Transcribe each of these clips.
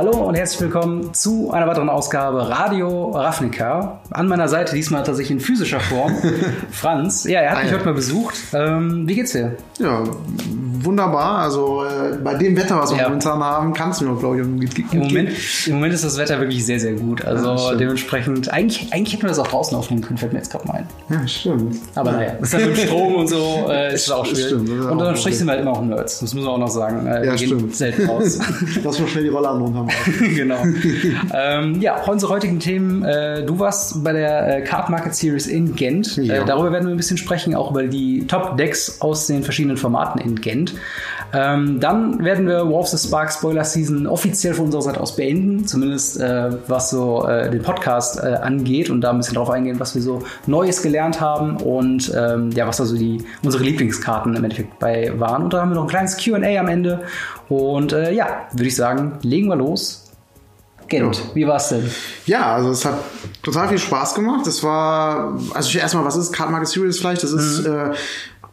Hallo und herzlich willkommen zu einer weiteren Ausgabe Radio Ravnica. An meiner Seite diesmal tatsächlich in physischer Form Franz. Ja, er hat mich heute mal besucht. Ähm, wie geht's dir? Ja, wunderbar. Also äh, bei dem Wetter, was wir Ja. momentan haben, kann es mir, glaube ich, gut, gut Im. Moment, Im Moment ist das Wetter wirklich sehr, sehr gut. Also Ja, dementsprechend, eigentlich, eigentlich hätten wir das auch draußen aufnehmen können, fällt mir jetzt gerade mal ein. Ja, stimmt. Aber naja, ist dann mit dem Strom und so, äh, ist das auch schwierig. Stimmt, das und ein Strich sind wir halt immer auch Nerds. Das muss man auch noch sagen. Äh, Ja, stimmt. selten raus. Lass mal schnell die Rolle an und haben. genau. ähm, ja, unsere heutigen Themen. Äh, du warst bei der äh, Card Market Series in Gent. Ja. Äh, darüber werden wir ein bisschen sprechen, auch über die Top-Decks aus den verschiedenen Formaten in Gent. Ähm, dann werden wir War of the Spark Spoiler Season offiziell von unserer Seite aus beenden, zumindest äh, was so äh, den Podcast äh, angeht und da ein bisschen drauf eingehen, was wir so Neues gelernt haben und ähm, ja, was also die unsere Lieblingskarten im Endeffekt bei waren. Und da haben wir noch ein kleines Q&A am Ende und äh, ja, würde ich sagen, legen wir los. Ja. wie war's denn? Ja, also es hat total viel Spaß gemacht. Es war, also erstmal, was ist Card Market Series vielleicht? Das ist, Mhm. äh,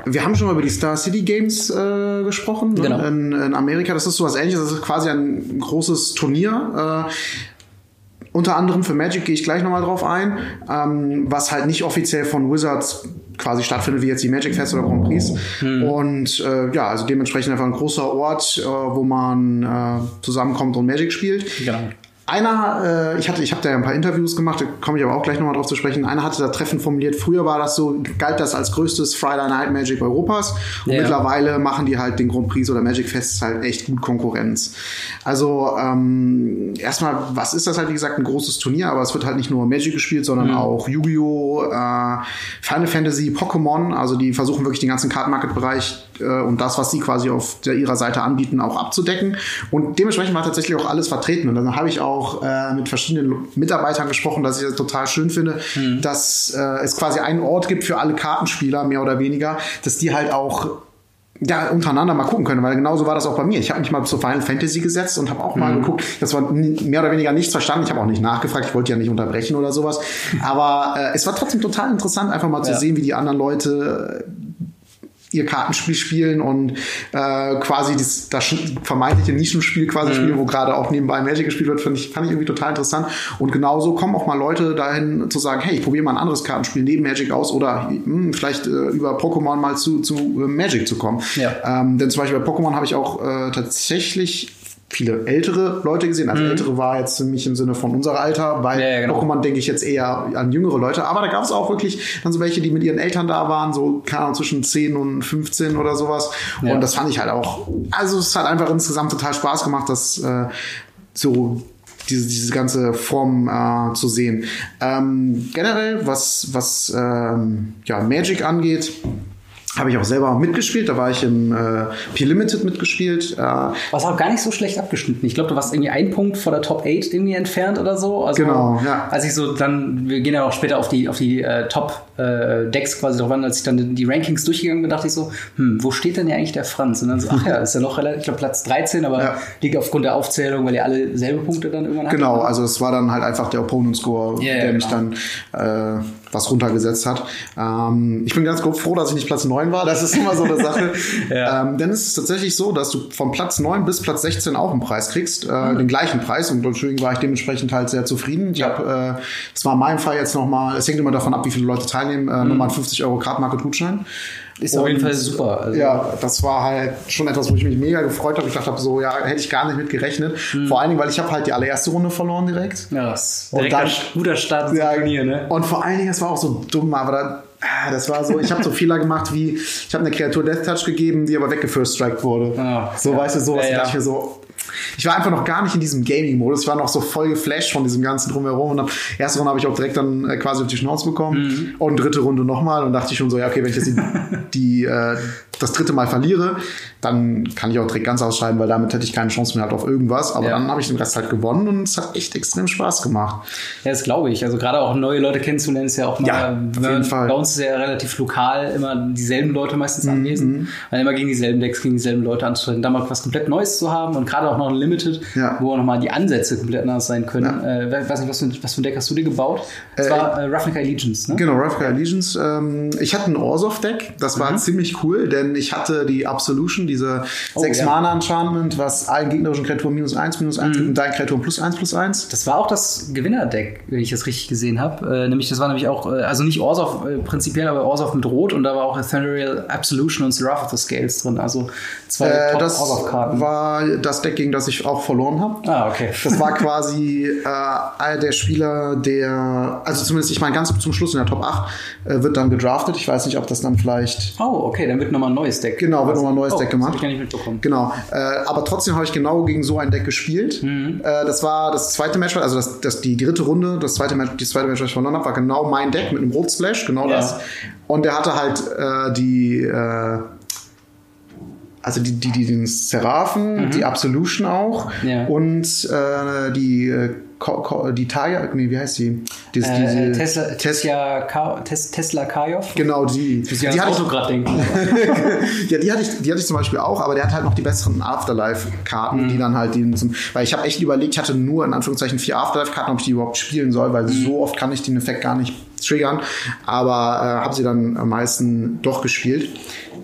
wir haben schon mal über die Star City Games äh, gesprochen ne? Genau. in, in Amerika. Das ist sowas ähnliches. Das ist quasi ein großes Turnier. Äh, unter anderem für Magic gehe ich gleich nochmal drauf ein, ähm, was halt nicht offiziell von Wizards quasi stattfindet, wie jetzt die Magic Fest oder Grand Prix. Und äh, ja, also dementsprechend einfach ein großer Ort, äh, wo man äh, zusammenkommt und Magic spielt. Genau. Einer, äh, ich hatte, ich habe da ja ein paar Interviews gemacht, da komme ich aber auch gleich nochmal drauf zu sprechen. Einer hatte da treffend formuliert, früher war das so, galt das als größtes Friday Night Magic Europas und Ja. mittlerweile machen die halt den Grand Prix oder Magic Fest halt echt gut Konkurrenz. Also ähm, erstmal, was ist das halt, wie gesagt, ein großes Turnier, aber es wird halt nicht nur Magic gespielt, sondern auch Yu-Gi-Oh!, äh, Final Fantasy, Pokémon, also die versuchen wirklich den ganzen Card Market Bereich äh, und das, was sie quasi auf der, ihrer Seite anbieten, auch abzudecken. Und dementsprechend war tatsächlich auch alles vertreten. Und dann habe ich auch äh, mit verschiedenen Mitarbeitern gesprochen, dass ich das total schön finde, dass äh, es quasi einen Ort gibt für alle Kartenspieler, mehr oder weniger, dass die halt auch ja, untereinander mal gucken können, weil genauso war das auch bei mir. Ich habe mich mal zu Final Fantasy gesetzt und habe auch mal geguckt. Das war mehr oder weniger nichts verstanden. Ich habe auch nicht nachgefragt. Ich wollte ja nicht unterbrechen oder sowas. Aber äh, es war trotzdem total interessant, einfach mal zu Ja. sehen, wie die anderen Leute ihr Kartenspiel spielen und äh, quasi das, das vermeintliche Nischenspiel quasi spielen, wo gerade auch nebenbei Magic gespielt wird, fand ich, fand ich irgendwie total interessant. Und genauso kommen auch mal Leute dahin zu sagen, hey, ich probiere mal ein anderes Kartenspiel neben Magic aus oder hm, vielleicht äh, über Pokémon mal zu, zu äh, Magic zu kommen. Ja. Ähm, denn zum Beispiel bei Pokémon habe ich auch äh, tatsächlich viele ältere Leute gesehen. Also ältere war jetzt für mich im Sinne von unser Alter. Bei Mhm. Ja, ja, genau. Pokémon denke ich jetzt eher an jüngere Leute. Aber da gab es auch wirklich dann so welche, die mit ihren Eltern da waren, so keine Ahnung, zwischen 10 und 15 oder sowas. Ja. Und das fand ich halt auch. Also es hat einfach insgesamt total Spaß gemacht, das äh, so diese, diese ganze Form äh, zu sehen. Ähm, generell, was, was ähm, ja, Magic angeht, habe ich auch selber mitgespielt. Da war ich im äh, P-Limited mitgespielt. Äh, Was auch gar nicht so schlecht abgeschnitten. Ich glaube, du warst irgendwie ein Punkt vor der Top 8 irgendwie entfernt oder so. Also, Genau, ja. Als ich so dann, wir gehen ja auch später auf die, auf die äh, Top-Decks quasi drauf an, als ich dann die Rankings durchgegangen bin, dachte ich so, hm, wo steht denn hier eigentlich der Franz? Und dann so, ach ja, ist ja noch relativ, ich glaube Platz 13, aber Ja. liegt aufgrund der Aufzählung, weil ihr alle selbe Punkte dann irgendwann hatten. Genau, also es war dann halt einfach der Opponent Score, Ja, ja, der mich genau. dann äh, was runtergesetzt hat. Ähm, ich bin ganz grob froh, dass ich nicht Platz 9 war. Das ist immer so eine Sache. Ja. ähm, denn es ist tatsächlich so, dass du von Platz 9 bis Platz 16 auch einen Preis kriegst, äh, Mhm. den gleichen Preis. Und deswegen war ich dementsprechend halt sehr zufrieden. Ich Ja. habe, äh, das war in meinem Fall jetzt nochmal, es hängt immer davon ab, wie viele Leute teilnehmen, äh, nochmal einen 50 Euro Card Market Gutschein. Mhm. Ist auf jeden Und- Fall super. Also, Ja, das war halt schon etwas, wo ich mich mega gefreut habe. Ich dachte so, ja, hätte ich gar nicht mit gerechnet. Vor allen Dingen, weil ich habe halt die allererste Runde verloren direkt. Ja, das ist Und dann- ein guter Start Ja, Turnier, ne? Und vor allen Dingen, es war auch so dumm, aber da, ah, das war so, ich habe so Fehler gemacht wie, ich habe eine Kreatur Death Touch gegeben, die aber weggefirst-striked wurde. Ah, so, ja. weißt du, sowas. Ja, ja. dachte ich mir so, ich war einfach noch gar nicht in diesem Gaming-Modus. Ich war noch so voll geflasht von diesem ganzen Drumherum. Und dann, erste Runde habe ich auch direkt dann äh, quasi auf die Schnauze bekommen. Mhm. Und dritte Runde nochmal. Und dachte ich schon so, ja, okay, wenn ich jetzt die, die äh, das dritte Mal verliere, dann kann ich auch direkt ganz ausscheiden, weil damit hätte ich keine Chance mehr halt auf irgendwas. Aber Ja. dann habe ich den Rest halt gewonnen und es hat echt extrem Spaß gemacht. Ja, das glaube ich. Also gerade auch neue Leute kennenzulernen ist ja auch mal, Ja, auf man- jeden Fall. Mhm, bei uns ist ja relativ lokal immer dieselben Leute meistens anwesend, weil immer gegen dieselben Decks, gegen dieselben Leute anzutreten, da mal was komplett Neues zu haben und gerade auch noch ein Limited, Ja. wo auch nochmal die Ansätze komplett anders sein können. Ja. Äh, we- weiß nicht, was für, was für ein Deck hast du dir gebaut? Das Äh, war äh, Ravnica Allegiance, ne? Genau, Ravnica Allegiance. Ähm, ich hatte ein Orzhov-Deck, das Mhm. war ziemlich cool, denn denn ich hatte die Absolution, diese Oh, 6 ja. Mana Enchantment, was allen gegnerischen Kreaturen minus 1, minus Mhm. 1 gibt und deinen Kreaturen plus 1, plus 1. Das war auch das Gewinnerdeck, wenn ich das richtig gesehen habe. Äh, nämlich, das war nämlich auch, äh, also nicht Orzhov äh, prinzipiell, aber Orzhov mit Rot und da war auch Ethereal Absolution und Seraph of the Scales drin. Also zwei Äh, top das Orzhov-Karten. war das Deck, gegen das ich auch verloren habe. Ah, okay. Das war quasi äh, der Spieler, der, also zumindest, ich meine, ganz zum Schluss in der Top 8 äh, wird dann gedraftet. Ich weiß nicht, ob das dann vielleicht Oh, okay, dann wird nochmal ein neues Deck. Genau, wird nochmal ein neues oh, Deck Das gemacht. hab ich gar nicht mitbekommen. Genau, äh, aber trotzdem habe ich genau gegen so ein Deck gespielt. Mhm. Äh, das war das zweite Match, also das, das, die dritte Runde, das zweite Match, die zweite Match, was ich verloren habe, war genau mein Deck mit einem Rotsplash, genau Ja. das. Und der hatte halt äh, die, äh, also die, die, die den Seraphen, die Absolution auch Mhm. Ja. und äh, die äh, die Taya, nee, wie heißt die? Diese, Äh, diese Tesla, Tes- Tesla, Ka Tes Tesla Kajov. Genau, die. Die ja hatte ich, gerade denken. ja, die hatte, ich, die hatte ich zum Beispiel auch, aber der hat halt noch die besseren Afterlife-Karten, Mhm. die dann halt die zum, weil ich habe echt überlegt, ich hatte nur in Anführungszeichen vier Afterlife-Karten, ob ich die überhaupt spielen soll, weil Mhm. so oft kann ich den Effekt gar nicht triggern, aber äh, habe sie dann am meisten doch gespielt.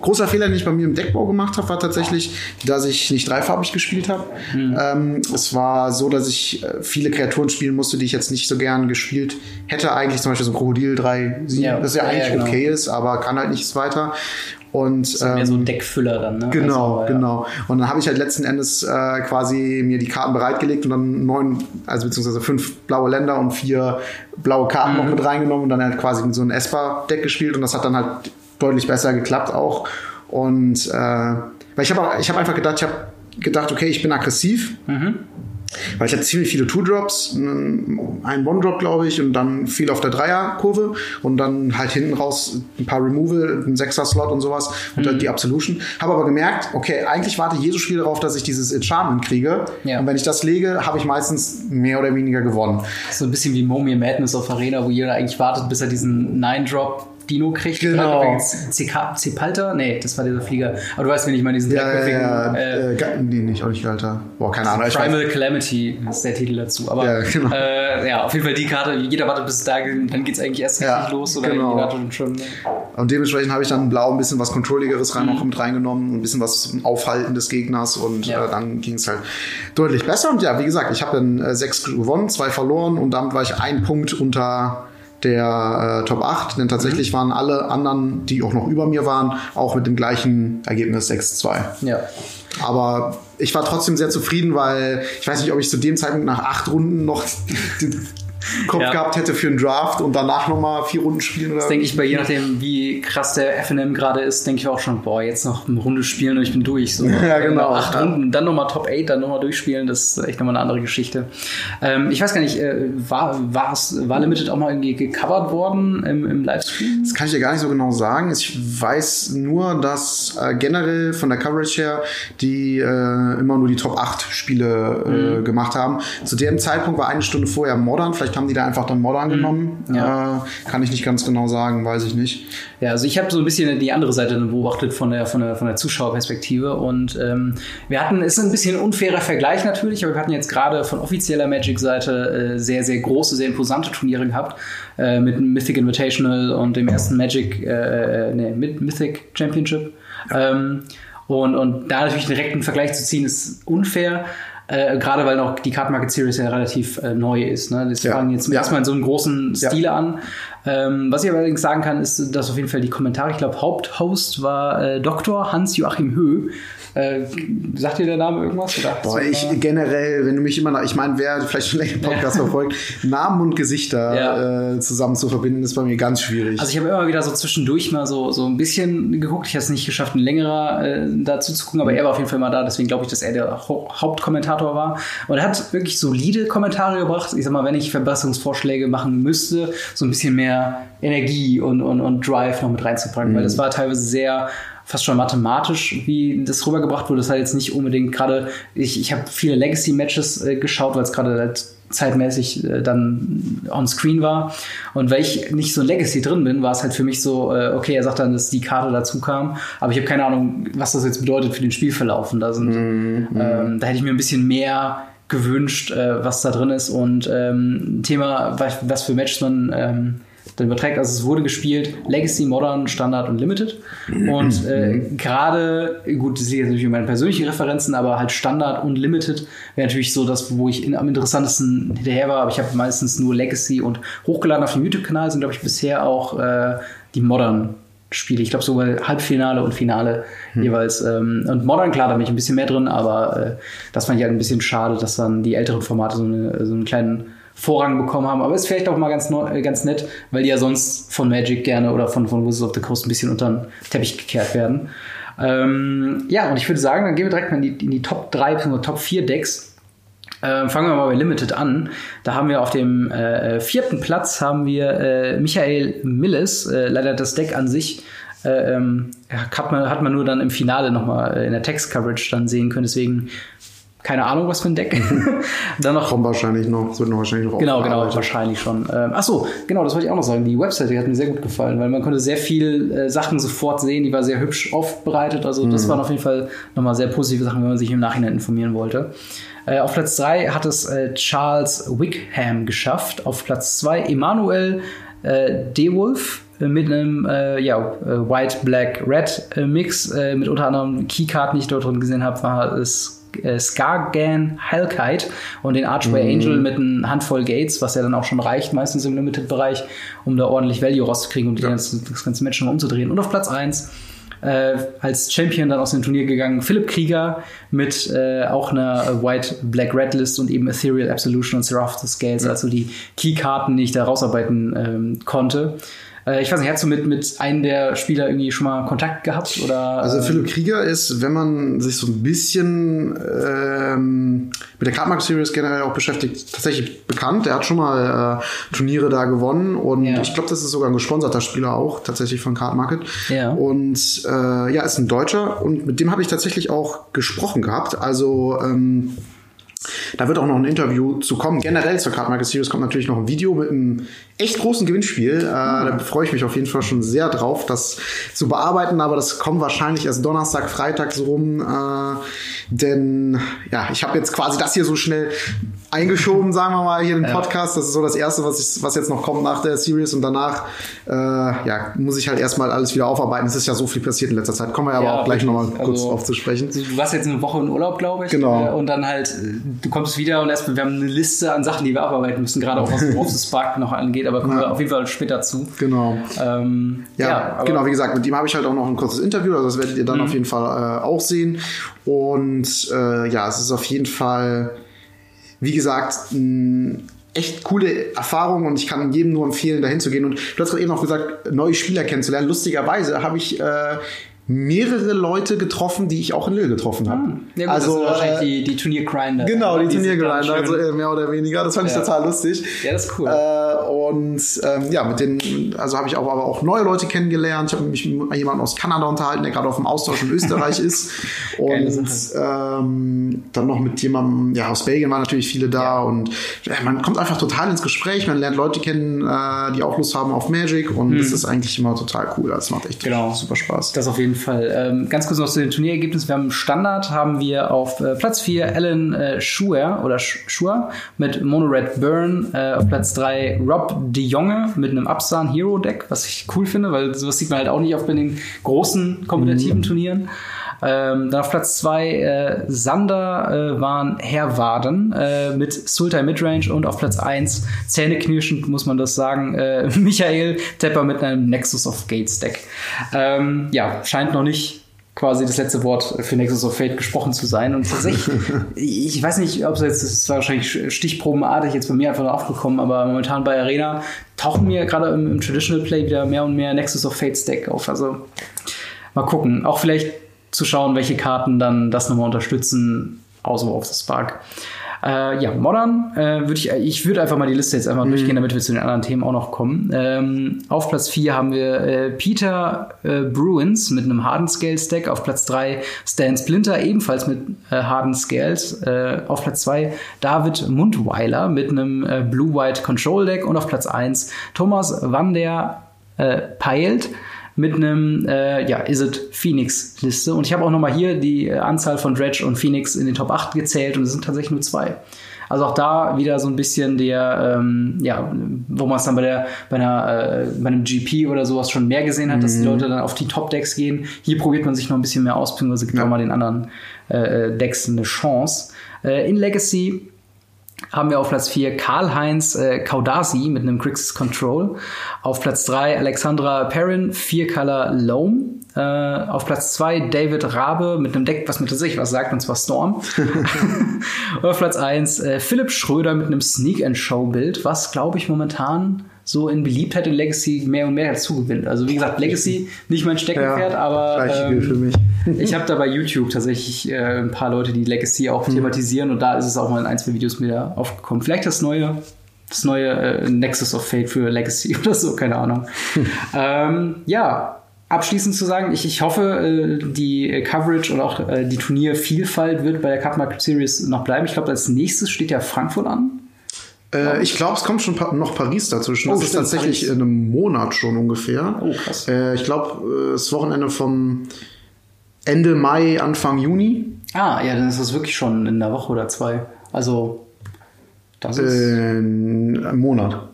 Großer Fehler, den ich bei mir im Deckbau gemacht habe, war tatsächlich, dass ich nicht dreifarbig gespielt habe. Mhm. Ähm, es war so, dass ich äh, viele Kreaturen spielen musste, die ich jetzt nicht so gern gespielt hätte. Eigentlich zum Beispiel so ein Krokodil 3, Ja, das ja ja, eigentlich ja, genau. okay ist, aber kann halt nichts weiter. Und Mehr ähm, so ein Deckfüller dann, ne? Genau, Also, ja. genau. Und dann habe ich halt letzten Endes äh, quasi mir die Karten bereitgelegt und dann neun, also beziehungsweise fünf blaue Länder und vier blaue Karten Mhm. noch mit reingenommen und dann halt quasi so ein Esper-Deck gespielt und das hat dann halt deutlich besser geklappt auch. Und äh, weil ich habe ich habe einfach gedacht, ich habe gedacht, okay, ich bin aggressiv. Mhm. Weil ich hatte ziemlich viele Two-Drops, einen One-Drop, glaube ich, und dann viel auf der Dreier-Kurve und dann halt hinten raus ein paar Removal, ein Sechser-Slot und sowas und Mhm. dann die Absolution. Habe aber gemerkt, okay, eigentlich warte jedes Spiel darauf, dass ich dieses Enchantment kriege. Ja. Und wenn ich das lege, habe ich meistens mehr oder weniger gewonnen. So ein bisschen wie Momia Madness auf Arena, wo jeder eigentlich wartet, bis er diesen Nine-Drop Dino kriegt. Genau. CK Cepalter? Nee, das war dieser Flieger. Aber du weißt, wenn ich mal diesen Ja, ja, dreiköpfigen, ja. äh, Äh, nee, nicht, auch nicht, Alter. Boah, keine Ahnung. Primal Calamity ist der Titel dazu. Aber Ja, genau. äh, ja, auf jeden Fall die Karte, jeder wartet bis da, dann geht's eigentlich erst Ja, richtig los oder genau. schon, schon Und dementsprechend habe ich dann blau ein bisschen was Controlligeres rein Mhm. mit reingenommen, ein bisschen was Aufhalten des Gegners und Ja. äh, dann ging es halt deutlich besser. Und ja, wie gesagt, ich habe dann äh, sechs gewonnen, zwei verloren und damit war ich ein Punkt unter der äh, Top 8, denn tatsächlich Mhm. waren alle anderen, die auch noch über mir waren, auch mit dem gleichen Ergebnis 6-2. ja. Aber ich war trotzdem sehr zufrieden, weil ich weiß nicht, ob ich zu dem Zeitpunkt nach acht Runden noch Kopf Ja. gehabt hätte für einen Draft und danach nochmal vier Runden spielen oder Das denke ich bei je nachdem, wie krass der FNM gerade ist, denke ich auch schon, boah, jetzt noch eine Runde spielen und ich bin durch. So. Ja, genau. Noch Acht Runden, dann nochmal Top 8, dann nochmal durchspielen, das ist echt nochmal eine andere Geschichte. Ähm, ich weiß gar nicht, äh, war, war Limited auch mal irgendwie gecovert worden im, im Livestream? Das kann ich dir gar nicht so genau sagen. Ich weiß nur, dass äh, generell von der Coverage her die äh, immer nur die Top 8 Spiele äh, gemacht haben. Zu dem Zeitpunkt war eine Stunde vorher Modern. Vielleicht haben die da einfach dann Modern genommen. Ja. Äh, kann ich nicht ganz genau sagen, weiß ich nicht. Ja, also ich habe so ein bisschen die andere Seite beobachtet von der, von der, von der Zuschauerperspektive und ähm, wir hatten, ist ein bisschen ein unfairer Vergleich natürlich, aber wir hatten jetzt gerade von offizieller Magic-Seite äh, sehr, sehr große, sehr imposante Turniere gehabt äh, mit dem Mythic Invitational und dem ersten Magic, äh, äh, nee, mit Mythic Championship. Ähm, und, und da natürlich direkt einen Vergleich zu ziehen, ist unfair. Äh, gerade weil noch die Card Market Series ja relativ äh, neu ist. Ne? Das Ja. fangen jetzt Ja. erstmal in so einem großen Ja. Stile an. Ähm, was ich aber allerdings sagen kann, ist, dass auf jeden Fall die Kommentare, ich glaube, Haupthost war äh, Dr. Hans-Joachim Höh. Äh, sagt dir der Name irgendwas? Boah, ich generell, wenn du mich immer nach, ich meine, wer vielleicht schon länger Podcast verfolgt, Namen und Gesichter Ja. äh, zusammen zu verbinden, ist bei mir ganz schwierig. Also ich habe immer wieder so zwischendurch mal so, so ein bisschen geguckt. Ich habe es nicht geschafft, ein längerer äh, dazu zu gucken, aber er war auf jeden Fall mal da. Deswegen glaube ich, dass er der Hau- Hauptkommentator war. Und er hat wirklich solide Kommentare gebracht. Ich sag mal, wenn ich Verbesserungsvorschläge machen müsste, so ein bisschen mehr Energie und, und, und Drive noch mit reinzupacken. Weil das war teilweise sehr fast schon mathematisch, wie das rübergebracht wurde. Das war jetzt nicht unbedingt gerade, ich, ich habe viele Legacy-Matches äh, geschaut, weil es gerade halt zeitmäßig äh, dann on screen war. Und weil ich nicht so in Legacy drin bin, war es halt für mich so, äh, okay, er sagt dann, dass die Karte dazu kam, aber ich habe keine Ahnung, was das jetzt bedeutet für den Spielverlauf. Und da sind, ähm, da hätte ich mir ein bisschen mehr gewünscht, äh, was da drin ist. Und ähm, ein Thema, was, was für Matches man ähm, dann überträgt. Also es wurde gespielt Legacy, Modern, Standard und Limited. Und äh, gerade, gut, das sind jetzt natürlich meine persönlichen Referenzen, aber halt Standard und Limited wäre natürlich so das, wo ich in, am interessantesten hinterher war. Aber ich habe meistens nur Legacy und hochgeladen auf dem YouTube-Kanal sind, glaube ich, bisher auch äh, die Modern Spiele. Ich glaube sogar Halbfinale und Finale hm. jeweils. Ähm, und Modern, klar, da bin ich ein bisschen mehr drin, aber äh, das fand ich halt ein bisschen schade, dass dann die älteren Formate so, eine, so einen kleinen Vorrang bekommen haben. Aber ist vielleicht auch mal ganz, äh, ganz nett, weil die ja sonst von Magic gerne oder von, von Wizards of the Coast ein bisschen unter den Teppich gekehrt werden. Ähm, ja, und ich würde sagen, dann gehen wir direkt mal in die, in die Top 3 bzw. Top 4 Decks. Ähm, fangen wir mal bei Limited an. Da haben wir auf dem äh, vierten Platz haben wir äh, Michael Milles. Äh, leider das Deck an sich äh, ähm, hat, man, hat man nur dann im Finale nochmal äh, in der Text-Coverage dann sehen können. Deswegen keine Ahnung, was für ein Deck. dann noch. Kommt wahrscheinlich noch, es wird noch wahrscheinlich noch Genau, genau, wahrscheinlich schon. Ähm, ach so, genau, das wollte ich auch noch sagen. Die Webseite hat mir sehr gut gefallen, weil man konnte sehr viel äh, Sachen sofort sehen. Die war sehr hübsch aufbereitet. Also, das mhm. waren auf jeden Fall nochmal sehr positive Sachen, wenn man sich im Nachhinein informieren wollte. Äh, auf Platz 3 hat es äh, Charles Wickham geschafft. Auf Platz 2 Emanuel äh, DeWolf äh, mit einem äh, ja, äh, White, Black, Red Mix. mit unter anderem Keykarten, die ich dort drin gesehen habe, war es äh, Skargan Halkite und den Archway mhm. Angel mit einer Handvoll Gates, was ja dann auch schon reicht, meistens im Limited-Bereich, um da ordentlich Value rauszukriegen und ja. ganze, das ganze Match schon mal umzudrehen. Und auf Platz 1 äh, als Champion dann aus dem Turnier gegangen, Philipp Krieger mit äh, auch einer White Black Red List und eben Ethereal Absolution und Seraph the Scales, ja. also die Keykarten, die ich da rausarbeiten ähm, konnte. Äh, ich weiß nicht, hast du mit, mit einem der Spieler irgendwie schon mal Kontakt gehabt? Oder, also ähm, Philipp Krieger ist, wenn man sich so ein bisschen ähm, mit der Cardmark Series generell auch beschäftigt, tatsächlich bekannt. Er hat schon mal äh, Turniere da gewonnen und ja. ich glaube, das ist sogar ein gesponserter Spieler auch, tatsächlich von Card Market. Ja. Und äh, ja, ist ein Deutscher und mit dem habe ich tatsächlich auch gesprochen gehabt. Also ähm, da wird auch noch ein Interview zu kommen. Generell zur Card Market Series kommt natürlich noch ein Video mit einem echt großen Gewinnspiel. Äh, da freue ich mich auf jeden Fall schon sehr drauf, das zu bearbeiten. Aber das kommt wahrscheinlich erst Donnerstag, Freitag so rum. Äh, denn ja, ich habe jetzt quasi das hier so schnell eingeschoben, sagen wir mal, hier den Podcast. Das ist so das Erste, was, ich, was jetzt noch kommt nach der Series. Und danach äh, ja, muss ich halt erstmal alles wieder aufarbeiten. Es ist ja so viel passiert in letzter Zeit. Kommen wir aber ja, auch gleich nochmal kurz also, drauf zu sprechen. Du warst jetzt eine Woche in Urlaub, glaube ich. Genau. Äh, und dann halt, du kommst wieder und erstmal, wir haben eine Liste an Sachen, die wir abarbeiten müssen, gerade auch was Wolfs Spark noch angeht, aber kommen ja. wir auf jeden Fall später zu. Genau. Ähm, ja, ja genau, wie gesagt, mit ihm habe ich halt auch noch ein kurzes Interview, also das werdet ihr dann mhm. auf jeden Fall äh, auch sehen. Und äh, ja, es ist auf jeden Fall wie gesagt, echt coole Erfahrung und ich kann jedem nur empfehlen, dahin zu gehen. Und du hast gerade eben auch gesagt, neue Spieler kennenzulernen. Lustigerweise habe ich äh, mehrere Leute getroffen, die ich auch in Lille getroffen habe. Hm. Ja, gut, also wahrscheinlich äh, die, die Turniergrinder. Genau, die, die Turniergrinder, also äh, mehr oder weniger. Das fand ja. ich total lustig. Ja, das ist cool. Äh, und ähm, ja, mit denen, also habe ich auch aber auch neue Leute kennengelernt. Ich habe mich mit jemandem aus Kanada unterhalten, der gerade auf dem Austausch in Österreich ist. Und ähm, dann noch mit jemandem, ja, aus Belgien waren natürlich viele da ja. und ja, man kommt einfach total ins Gespräch, man lernt Leute kennen, äh, die auch Lust haben auf Magic und hm. das ist eigentlich immer total cool. Das macht echt genau. super Spaß. Das auf jeden Fall. Ähm, ganz kurz noch zu den Turnierergebnissen. Wir haben Standard, haben wir auf äh, Platz 4 Alan äh, Schuer oder Schuer mit Mono Red Burn. Äh, auf Platz 3 Rob de Jonge mit einem Upsan Hero Deck, was ich cool finde, weil sowas sieht man halt auch nicht bei den großen kompetitiven mhm. Turnieren. Ähm, dann auf Platz 2 äh, Sander äh, waren Herwaden äh, mit Sultai Midrange und auf Platz 1 zähneknirschend muss man das sagen, äh, Michael Tepper mit einem Nexus of Gates Deck. Ähm, ja, scheint noch nicht quasi das letzte Wort für Nexus of Fate gesprochen zu sein. Und tatsächlich, ich weiß nicht, ob es jetzt, das ist wahrscheinlich stichprobenartig jetzt bei mir einfach aufgekommen, aber momentan bei Arena tauchen mir gerade im, im Traditional Play wieder mehr und mehr Nexus of Fate Deck auf. Also mal gucken. Auch vielleicht zu schauen, welche Karten dann das nochmal unterstützen, außer auf das Spark. Äh, ja, Modern äh, würde ich, ich würde einfach mal die Liste jetzt einfach mhm. durchgehen, damit wir zu den anderen Themen auch noch kommen. Ähm, auf Platz 4 haben wir äh, Peter äh, Bruins mit einem Harden Scales Deck. Auf Platz 3 Stan Splinter ebenfalls mit äh, Harden Scales. Äh, auf Platz 2 David Mundweiler mit einem äh, Blue-White Control Deck. Und auf Platz 1 Thomas Van der äh, Peilt mit einem äh, ja, Is It Phoenix Liste. Und ich habe auch nochmal hier die äh, Anzahl von Dredge und Phoenix in den Top 8 gezählt und es sind tatsächlich nur zwei. Also auch da wieder so ein bisschen der, ähm, ja, wo man es dann bei der, bei einer, äh, bei einem GP oder sowas schon mehr gesehen hat, dass die Leute dann auf die Top-Decks gehen. Hier probiert man sich noch ein bisschen mehr aus, beziehungsweise gibt Ja. auch mal den anderen äh, Decks eine Chance. Äh, in Legacy haben wir auf Platz 4 Karl-Heinz äh, Kaudasi mit einem Grixis Control. Auf Platz 3 Alexandra Perrin, 4 Color Loam. Äh, auf Platz 2 David Rabe mit einem Deck, was mir tatsächlich was sagt, und zwar Storm. Und auf Platz 1 äh, Philipp Schröder mit einem Sneak and Show Bild, was glaube ich momentan so in Beliebtheit in Legacy mehr und mehr dazu gewinnt. Also wie gesagt, Legacy nicht mein Steckenpferd, aber gilt für ähm, ich habe da bei YouTube tatsächlich äh, ein paar Leute, die Legacy auch Mhm. thematisieren und da ist es auch mal in ein, zwei Videos mir aufgekommen. Vielleicht das neue, das neue äh, Nexus of Fate für Legacy oder so, keine Ahnung. ähm, ja, abschließend zu sagen, ich, ich hoffe, äh, die Coverage und auch äh, die Turniervielfalt wird bei der Cup Market Series noch bleiben. Ich glaube, als nächstes steht ja Frankfurt an. Äh, ich glaube, es kommt schon pa noch Paris dazwischen. Oh, das ist tatsächlich Paris. in einem Monat schon ungefähr. Oh, krass. Äh, ich glaube, äh, das Wochenende vom Ende Mai, Anfang Juni. Ah, ja, dann ist das wirklich schon in einer Woche oder zwei. Also, das ist. Äh, ein Monat.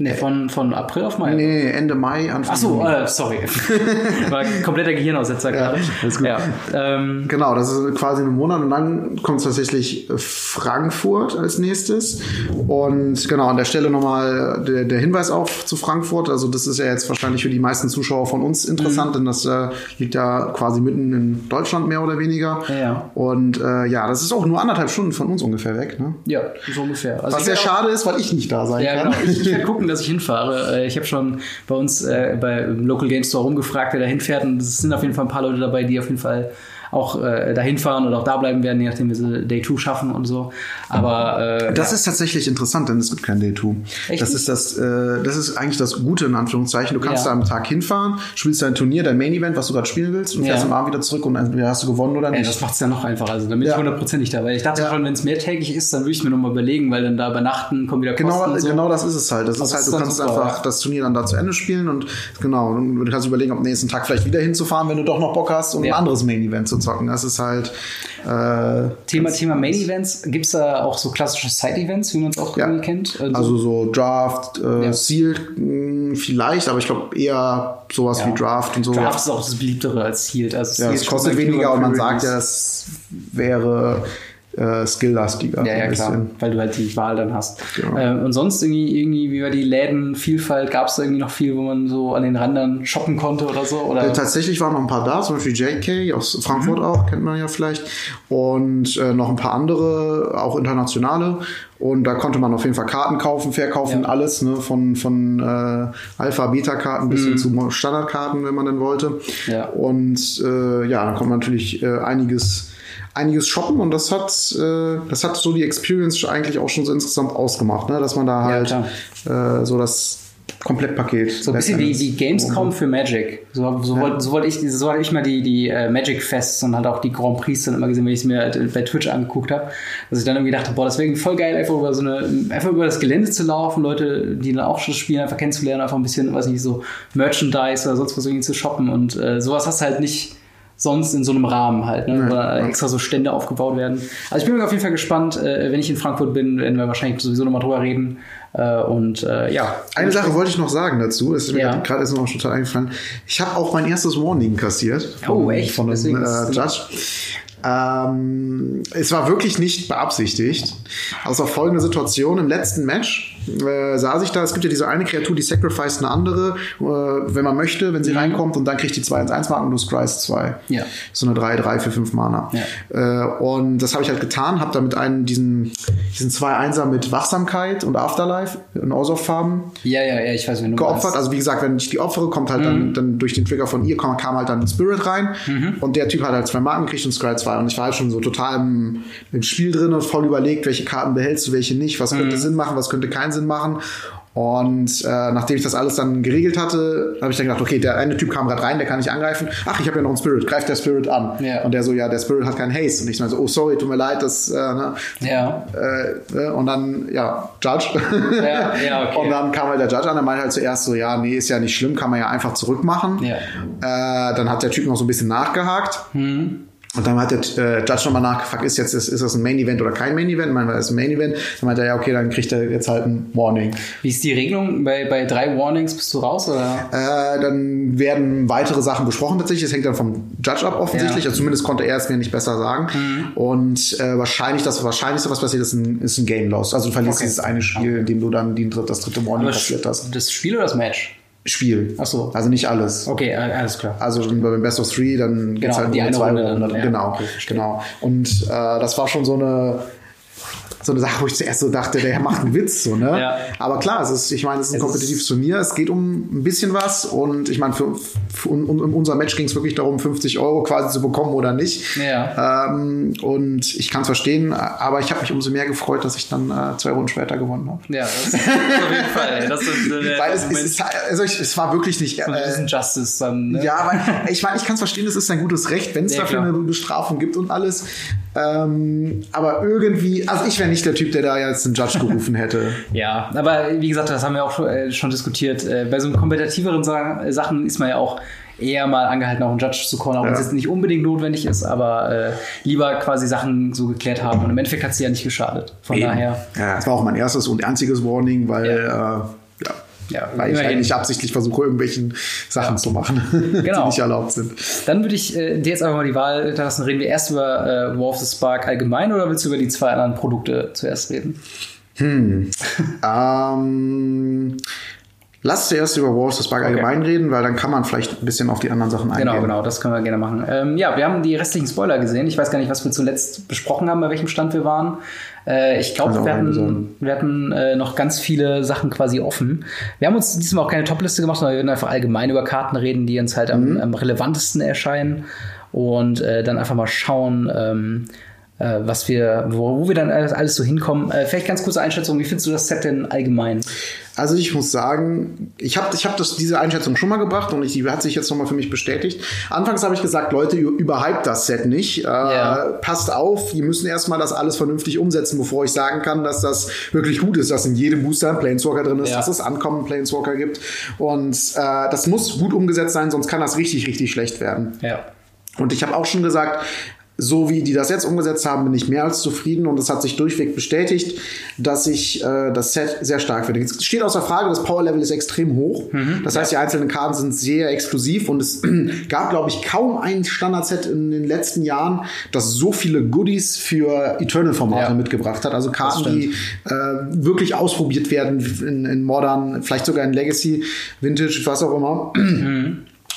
Nee, von, von April auf Mai. Nee, Ende Mai, Anfang Ach so, äh, sorry. War kompletter Gehirnaussetzer gerade. alles gut. Ja, ähm, Genau, das ist quasi ein Monat und dann kommt tatsächlich äh, Frankfurt als nächstes. Und genau, an der Stelle nochmal der, der Hinweis auf zu Frankfurt. Also das ist ja jetzt wahrscheinlich für die meisten Zuschauer von uns interessant, denn das äh, liegt ja quasi mitten in Deutschland mehr oder weniger. Ja, ja. Und äh, ja, das ist auch nur anderthalb Stunden von uns ungefähr weg. Ne? ja, so ungefähr. Also Was sehr schade ist, weil ich nicht da sein Ja, kann. genau. Ich, ich gucken, dass ich hinfahre. Äh, Ich habe schon bei uns äh, bei Local Game Store rumgefragt, wer da hinfährt. Und es sind auf jeden Fall ein paar Leute dabei, die auf jeden Fall auch äh, dahin fahren oder auch da bleiben werden, je nachdem, wie sie Day 2 schaffen und so. Aber äh, Das ist tatsächlich interessant, denn es gibt kein Day 2. Echt Das ist das, äh, das ist eigentlich das Gute in Anführungszeichen. Du kannst Ja. da am Tag hinfahren, spielst dein Turnier, dein Main Event, was du gerade spielen willst, und Ja. fährst am Abend wieder zurück und entweder hast du gewonnen oder nicht. das macht es ja noch einfacher. Also, da bin ich Ja. hundertprozentig dabei. Ich dachte Ja. schon, wenn es mehrtägig ist, dann würde ich mir nochmal überlegen, weil dann da übernachten kommen wieder Kosten Genau, und so. genau das ist es halt. Das Also ist halt, du kannst super, einfach ja. das Turnier dann da zu Ende spielen und genau, und du kannst überlegen, ob nächsten Tag vielleicht wieder hinzufahren, wenn du doch noch Bock hast, um Ja. ein anderes Main Event zu zocken. Das ist halt äh, Thema, Thema Main Events. Gibt es da auch so klassische Side-Events, wie man es auch Ja. kennt? Also so Draft, äh, Ja. Sealed mh, vielleicht, aber ich glaube eher sowas Ja. wie Draft und so. Draft ist auch das beliebtere als Sealed. Also Sealed es kostet weniger und man sagt ja, es wäre äh, skilllastiger. Ja, ja, klar, bisschen. weil du halt die Wahl dann hast. Genau. Ähm, und sonst irgendwie, irgendwie, wie war die Lädenvielfalt? Gab es da irgendwie noch viel, wo man so an den Rändern shoppen konnte oder so? Oder? Äh, tatsächlich waren noch ein paar da, zum Beispiel JK aus Frankfurt Mhm. auch, kennt man ja vielleicht. Und äh, noch ein paar andere, auch internationale. Und da konnte man auf jeden Fall Karten kaufen, verkaufen, Ja. alles, ne? von, von äh, Alpha, Beta-Karten bis hin zu Standardkarten, wenn man denn wollte. Mhm. Ja. Und äh, ja, dann konnte man natürlich äh, einiges einiges shoppen und das hat äh, das hat so die Experience eigentlich auch schon so insgesamt ausgemacht, ne? dass man da halt äh, so das Komplettpaket so ein bisschen wie, wie Gamescom für Magic. So, so, wollte, so wollte ich, so hatte ich mal die, die äh, Magic Fests und halt auch die Grand Prix dann immer gesehen, wenn ich es mir halt bei Twitch angeguckt habe. Dass ich dann irgendwie dachte, boah, das wäre voll geil, einfach über so eine, einfach über das Gelände zu laufen, Leute, die dann auch schon spielen, einfach kennenzulernen, einfach ein bisschen, weiß nicht, so Merchandise oder sonst was irgendwie zu shoppen und äh, sowas hast du halt nicht sonst in so einem Rahmen halt, ne? wo da extra so Stände aufgebaut werden. Also ich bin auf jeden Fall gespannt, äh, wenn ich in Frankfurt bin, werden wir wahrscheinlich sowieso nochmal drüber reden. Äh, und äh, ja. Eine Sache wollte ich noch sagen dazu, ist mir Ja. gerade mir auch total eingefallen. Ich habe auch mein erstes Warning kassiert. Von, Oh, echt? Von einem Deswegen äh, Judge. Ähm, es war wirklich nicht beabsichtigt. Außer folgende Situation. Im letzten Match äh, saß ich da. Es gibt ja diese eine Kreatur, die sacrificed eine andere, äh, wenn man möchte, wenn sie reinkommt und dann kriegt die 2 ins 1 Marken und du scryst 2. Mhm. Ja. So eine 3, 3 für 5 Mana. Äh, und das habe ich halt getan, habe damit einen, diesen, diesen 2 1er mit Wachsamkeit und Afterlife in Ausaf-Farben Ja, ja, ja, ich weiß, wenn du geopfert. meinst. Also wie gesagt, wenn ich die opfere, kommt halt dann, dann durch den Trigger von ihr kam, kam halt dann ein Spirit rein und der Typ hat halt zwei Marken gekriegt und Scry 2 und ich war halt schon so total im, im Spiel drin und voll überlegt, welche Karten behältst du, welche nicht, was könnte Sinn machen, was könnte keinen Sinn machen. Und äh, nachdem ich das alles dann geregelt hatte, habe ich dann gedacht, okay, der eine Typ kam gerade rein, der kann nicht angreifen. Ach, ich habe ja noch einen Spirit, greift der Spirit an. Ja. Und der so, ja, der Spirit hat keinen Haste. Und ich so, oh sorry, tut mir leid, das äh, ne, Ja. äh, äh, und dann, ja, Judge. Ja, ja, okay. Und dann kam halt der Judge an, der meinte halt zuerst so, ja, nee, ist ja nicht schlimm, kann man ja einfach zurückmachen. Ja. Äh, dann hat der Typ noch so ein bisschen nachgehakt. Hm. Und dann hat der äh, Judge nochmal nachgefragt, ist jetzt ist, ist das ein Main Event oder kein Main Event? Ich meine, das ist ein Main Event. Dann meinte er, ja, okay, dann kriegt er jetzt halt ein Warning. Wie ist die Regelung? Bei, bei drei Warnings bist du raus oder? Äh, dann werden weitere Sachen besprochen tatsächlich. Das hängt dann vom Judge ab offensichtlich. Ja. Also zumindest konnte er es mir nicht besser sagen. Mhm. Und äh, wahrscheinlich das Wahrscheinlichste, was passiert, ist ein, ist ein Game Loss. Also du verlierst Okay. dieses eine Spiel, in dem du dann die, das dritte Warning Aber kassiert hast. das Spiel oder das Match? Spiel. Ach so. Also nicht alles. Okay, äh, alles klar. Also beim Best of Three, dann geht's Genau, halt die nur eine zwei Runde Runden. dann, ja, genau, okay, genau. Und äh, das war schon so eine so eine Sache, wo ich zuerst so dachte, der macht einen Witz, so, ne? Ja. Aber klar, es ist, ich meine, es ist ein Es kompetitives Turnier, es geht um ein bisschen was und ich meine, für, für un, in unser Match ging es wirklich darum, 50 Euro quasi zu bekommen oder nicht. Ja. Ähm, und ich kann es verstehen, aber ich habe mich umso mehr gefreut, dass ich dann äh, zwei Runden später gewonnen habe. Ja, das, auf jeden Fall. Das ist äh, Weil es, ist, also ich, es war wirklich nicht. Äh, diesem Justice dann. Ne? ja, weil ich meine, ich kann es verstehen, es ist ein gutes Recht, wenn es Ja, dafür klar. eine Bestrafung gibt und alles. Ähm, aber irgendwie, also ich wäre nicht der Typ, der da jetzt einen Judge gerufen hätte. Ja, aber wie gesagt, das haben wir auch schon, äh, schon diskutiert. Äh, bei so kompetitiveren Sa Sachen ist man ja auch eher mal angehalten, auch einen Judge zu callen, auch wenn es Ja. jetzt nicht unbedingt notwendig ist, aber äh, lieber quasi Sachen so geklärt haben. Und im Endeffekt hat sie ja nicht geschadet. Von daher. Ja, das war auch mein erstes und einziges Warning, weil Ja. äh, ja, Ja, weil ich halt immerhin. nicht absichtlich versuche, irgendwelchen Sachen zu machen, Genau. die nicht erlaubt sind. Dann würde ich äh, dir jetzt einfach mal die Wahl lassen. Reden wir erst über äh, War of the Spark allgemein oder willst du über die zwei anderen Produkte zuerst reden? Ähm, lass zuerst über War of the Spark allgemein reden, weil dann kann man vielleicht ein bisschen auf die anderen Sachen eingehen. Genau, genau, das können wir gerne machen. Ähm, ja, wir haben die restlichen Spoiler gesehen. Ich weiß gar nicht, was wir zuletzt besprochen haben, bei welchem Stand wir waren. Äh, ich glaube, Kann wir hatten, wir hatten äh, noch ganz viele Sachen quasi offen. Wir haben uns diesmal auch keine Topliste gemacht, sondern wir werden einfach allgemein über Karten reden, die uns halt am, am relevantesten erscheinen. Und äh, dann einfach mal schauen, ähm, äh, was wir, wo, wo wir dann alles, alles so hinkommen. Äh, vielleicht ganz kurze Einschätzung, wie findest du das Set denn allgemein? Also ich muss sagen, ich habe ich hab das, diese Einschätzung schon mal gebracht und ich, die hat sich jetzt nochmal für mich bestätigt. Anfangs habe ich gesagt, Leute, überhypt das Set nicht. Äh, Ja. Passt auf, die müssen erstmal das alles vernünftig umsetzen, bevor ich sagen kann, dass das wirklich gut ist, dass in jedem Booster ein Planeswalker drin ist, Ja. dass es Ankommen Planeswalker gibt. Und äh, das muss gut umgesetzt sein, sonst kann das richtig, richtig schlecht werden. Ja. Und ich habe auch schon gesagt, so wie die das jetzt umgesetzt haben, bin ich mehr als zufrieden und es hat sich durchweg bestätigt, dass ich äh, das Set sehr stark finde. Es steht außer Frage, das Power Level ist extrem hoch. das heißt, die einzelnen Karten sind sehr exklusiv und es gab, glaube ich, kaum ein Standard-Set in den letzten Jahren, das so viele Goodies für Eternal-Formate Ja. mitgebracht hat. Also Karten, die äh, wirklich ausprobiert werden in, in Modern, vielleicht sogar in Legacy, Vintage, was auch immer.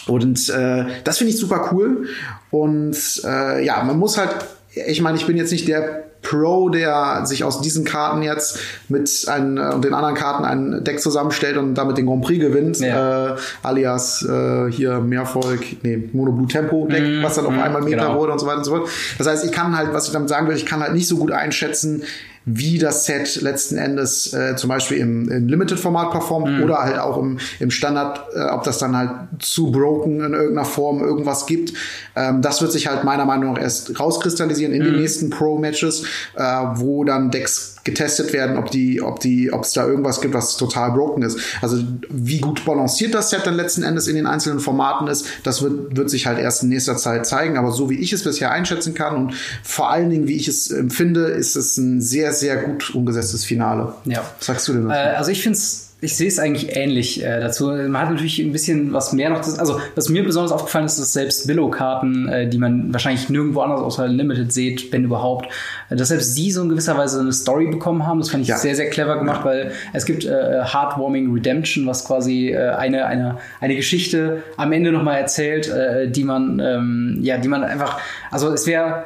Und äh, das finde ich super cool. Und äh, ja, man muss halt, ich meine, ich bin jetzt nicht der Pro, der sich aus diesen Karten jetzt mit ein, äh, und den anderen Karten ein Deck zusammenstellt und damit den Grand Prix gewinnt, Ja. äh, alias äh, hier Mehrvolk, nee, Mono Blue Tempo Deck, was dann auf einmal Meta genau. wurde und so weiter und so fort. Das heißt, ich kann halt, was ich damit sagen will, ich kann halt nicht so gut einschätzen, wie das Set letzten Endes äh, zum Beispiel im, im Limited-Format performt oder halt auch im, im Standard, äh, ob das dann halt zu broken in irgendeiner Form irgendwas gibt. Ähm, das wird sich halt meiner Meinung nach erst rauskristallisieren in den nächsten Pro-Matches, äh, wo dann Decks getestet werden, ob die, ob die, ob es da irgendwas gibt, was total broken ist. Also wie gut balanciert das Set dann letzten Endes in den einzelnen Formaten ist, das wird, wird sich halt erst in nächster Zeit zeigen. Aber so wie ich es bisher einschätzen kann und vor allen Dingen, wie ich es empfinde, ist es ein sehr, sehr gut umgesetztes Finale. Ja. Was sagst du denn Äh, dazu? also ich finde es, ich sehe es eigentlich ähnlich äh, dazu. Man hat natürlich ein bisschen was mehr noch. Das, also was mir besonders aufgefallen ist, dass selbst Billow-Karten, äh, die man wahrscheinlich nirgendwo anders außer Limited sieht, wenn überhaupt, äh, dass selbst sie so in gewisser Weise eine Story bekommen haben. Das fand ich Ja. sehr, sehr clever gemacht, weil es gibt äh, Heartwarming Redemption, was quasi äh, eine, eine, eine Geschichte am Ende nochmal erzählt, äh, die man, ähm, ja, die man einfach, also es wäre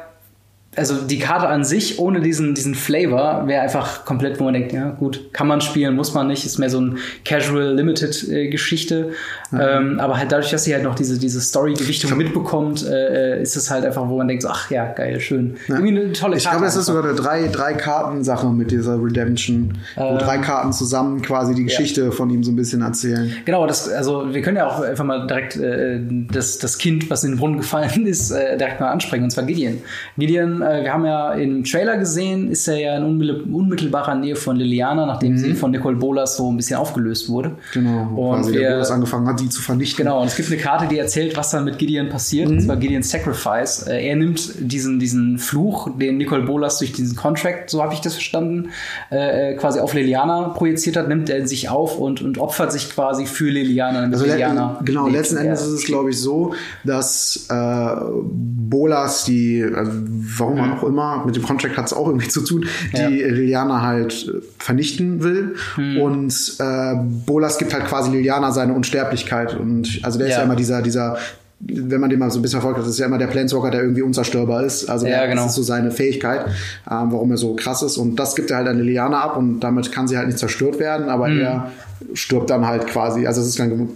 also die Karte an sich ohne diesen, diesen Flavor wäre einfach komplett, wo man denkt, ja gut, kann man spielen, muss man nicht, ist mehr so ein Casual Limited äh, Geschichte. Ähm, aber halt dadurch, dass sie halt noch diese, diese Story-Gewichtung mitbekommt, äh, ist es halt einfach, wo man denkt, so, ach ja, geil, schön. Irgendwie eine tolle Ich Karte. glaube, es ist sogar eine drei, drei Karten-Sache mit dieser Redemption, wo Ähm, drei Karten zusammen quasi die Geschichte von ihm so ein bisschen erzählen. Genau, das, also wir können ja auch einfach mal direkt äh, das, das Kind, was in den Brunnen gefallen ist, äh, direkt mal ansprechen, und zwar Gideon. Gideon äh, wir haben ja im Trailer gesehen, ist er ja in unmittelbarer Nähe von Liliana, nachdem mhm. sie von Nicole Bolas so ein bisschen aufgelöst wurde. Genau. Und wir, der Bolas angefangen hat, die zu vernichten. Genau. Und es gibt eine Karte, die erzählt, was dann mit Gideon passiert. Mhm. Und zwar Gideon's Sacrifice. Äh, er nimmt diesen, diesen Fluch, den Nicole Bolas durch diesen Contract, so habe ich das verstanden, äh, quasi auf Liliana projiziert hat, nimmt er sich auf und, und opfert sich quasi für Liliana. Also Liliana genau, letzten Endes ist es, glaube ich, so, dass äh, Bolas, die, also warum mhm. auch immer, mit dem Contract hat es auch irgendwie zu tun, die ja. Liliana halt äh, vernichten will. Mhm. Und äh, Bolas gibt halt quasi Liliana seine Unsterblichkeit. Und also der ja. ist ja immer dieser, dieser wenn man den mal so ein bisschen verfolgt, das ist ja immer der Planeswalker, der irgendwie unzerstörbar ist. Also ja, genau. das ist so seine Fähigkeit, ähm, warum er so krass ist. Und das gibt er halt an Liliana ab und damit kann sie halt nicht zerstört werden, aber mhm. er stirbt dann halt quasi. Also es ist dann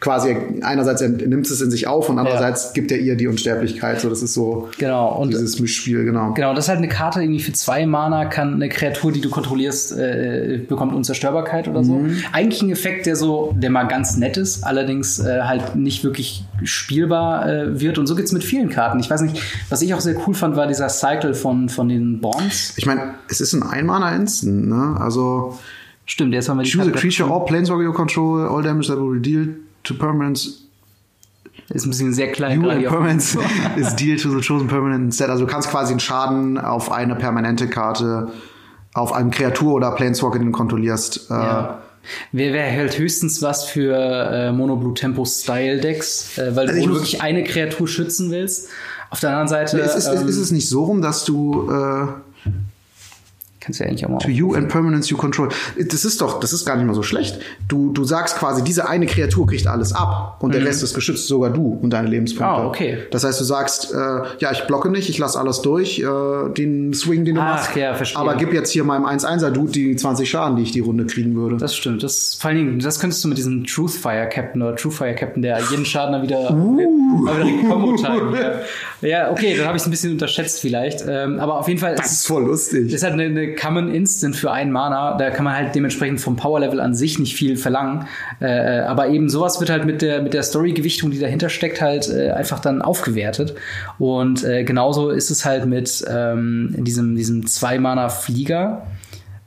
quasi einerseits er nimmt es in sich auf und andererseits ja. gibt er ihr die Unsterblichkeit. So, das ist so genau. und dieses Mischspiel, genau. Genau, das ist halt eine Karte irgendwie für zwei Mana kann eine Kreatur, die du kontrollierst, äh, bekommt Unzerstörbarkeit oder so. Mhm. Eigentlich ein Effekt, der so, der mal ganz nett ist, allerdings äh, halt nicht wirklich spielbar äh, wird. Und so geht's mit vielen Karten. Ich weiß nicht, was ich auch sehr cool fand, war dieser Cycle von, von den Bonds. Ich meine, es ist ein Ein-Mana-Instant, ne? Also Stimmt, jetzt haben wir die Choose a creature or planeswalker you control, all damage that will redeal to permanents ist ein bisschen sehr klein. You and permanents is deal to the chosen permanent instead. Also du kannst quasi einen Schaden auf eine permanente Karte, auf eine Kreatur oder Planeswalker, den du kontrollierst. Äh, ja. Wer, wer hält höchstens was für äh, Mono Blue Tempo Style Decks, äh, weil also du wirklich eine Kreatur schützen willst. Auf der anderen Seite. Ist, ist, ähm, ist es nicht so rum, dass du äh, Kannst du ja eigentlich auch mal. To you and permanence you control. Das ist doch, das ist gar nicht mal so schlecht. Du, du sagst quasi, diese eine Kreatur kriegt alles ab und mhm. der Rest ist geschützt, sogar du und deine Lebenspunkte. Ah, okay. Das heißt, du sagst, äh, ja, ich blocke nicht, ich lasse alles durch, äh, den Swing, den du Ach, machst. Ja, verstehe. Aber gib jetzt hier meinem 1-1er Dude die 20 Schaden, die ich die Runde kriegen würde. Das stimmt. Das, vor allen Dingen, das könntest du mit diesem Truthfire Captain oder Truthfire Captain, der jeden Schaden dann wieder, uh. wieder Combo ja. ja, okay, dann habe ich es ein bisschen unterschätzt vielleicht. Ähm, aber auf jeden Fall. Das ist voll lustig. Das ist halt eine, eine Common Instant für einen Mana. Da kann man halt dementsprechend vom Power-Level an sich nicht viel verlangen. Äh, aber eben sowas wird halt mit der, mit der Story-Gewichtung, die dahinter steckt, halt äh, einfach dann aufgewertet. Und äh, genauso ist es halt mit ähm, diesem, diesem Zwei-Mana-Flieger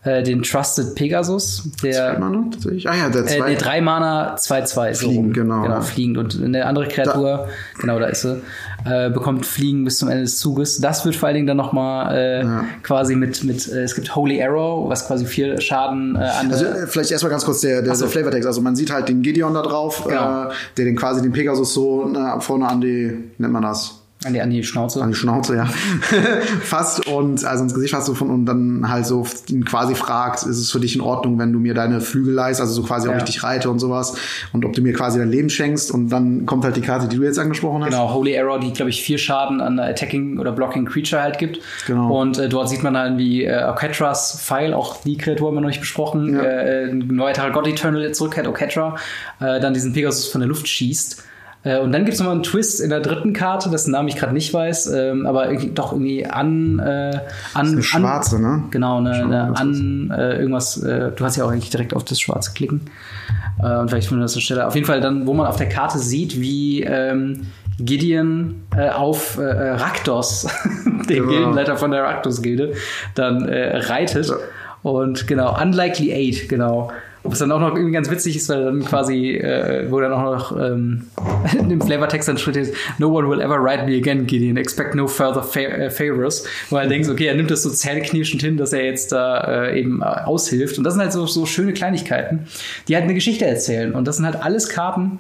äh, den Trusted Pegasus. Der, zwei Mana tatsächlich? Ah ja, der zwei. Äh, nee, drei Mana, 2-2. So fliegen, genau. Genau, fliegend. Und eine andere Kreatur, da. genau, da ist sie, äh, bekommt Fliegen bis zum Ende des Zuges. Das wird vor allen Dingen dann nochmal äh, ja. quasi mit, mit äh, es gibt Holy Arrow, was quasi viel Schaden äh, an Also äh, vielleicht erstmal ganz kurz der, der, so. der Flavortext. Also man sieht halt den Gideon da drauf, genau. äh, der den quasi den Pegasus so äh, vorne an die, nennt man das? An die, an die Schnauze. An die Schnauze, ja. Fast und also ins Gesicht fast so von und dann halt so ihn quasi fragt, ist es für dich in Ordnung, wenn du mir deine Flügel leist, also so quasi, ob ja. ich dich reite und sowas und ob du mir quasi dein Leben schenkst und dann kommt halt die Karte, die du jetzt angesprochen hast. Genau, Holy Arrow, die glaube ich vier Schaden an Attacking oder Blocking Creature halt gibt. Genau. Und äh, dort sieht man dann wie äh, Oketras Pfeil, auch die Kreatur haben wir noch nicht besprochen, ja. äh, ein neuer God Eternal zurückkehrt, Oketra, äh, dann diesen Pegasus von der Luft schießt. Äh, und dann gibt es nochmal einen Twist in der dritten Karte, dessen Namen ich gerade nicht weiß, ähm, aber doch irgendwie an. Äh, an eine schwarze, an, ne? Genau, eine, eine an äh, irgendwas. Äh, du hast ja auch eigentlich direkt auf das Schwarze klicken. Äh, und vielleicht finden wir das eine Stelle. Auf jeden Fall dann, wo man auf der Karte sieht, wie. Ähm, Gideon äh, auf äh, Raktos, den genau. Gildenleiter von der Raktos-Gilde, dann äh, reitet. Ja. Und genau, Unlikely Eight, genau. Was dann auch noch irgendwie ganz witzig ist, weil dann quasi, äh, wo dann auch noch ähm, dem Flavortext dann steht, ist, no one will ever write me again, Gideon, expect no further fa äh, favors. Wo er denkt, okay, er nimmt das so zähneknirschend hin, dass er jetzt da äh, eben äh, aushilft. Und das sind halt so, so schöne Kleinigkeiten, die halt eine Geschichte erzählen. Und das sind halt alles Karten,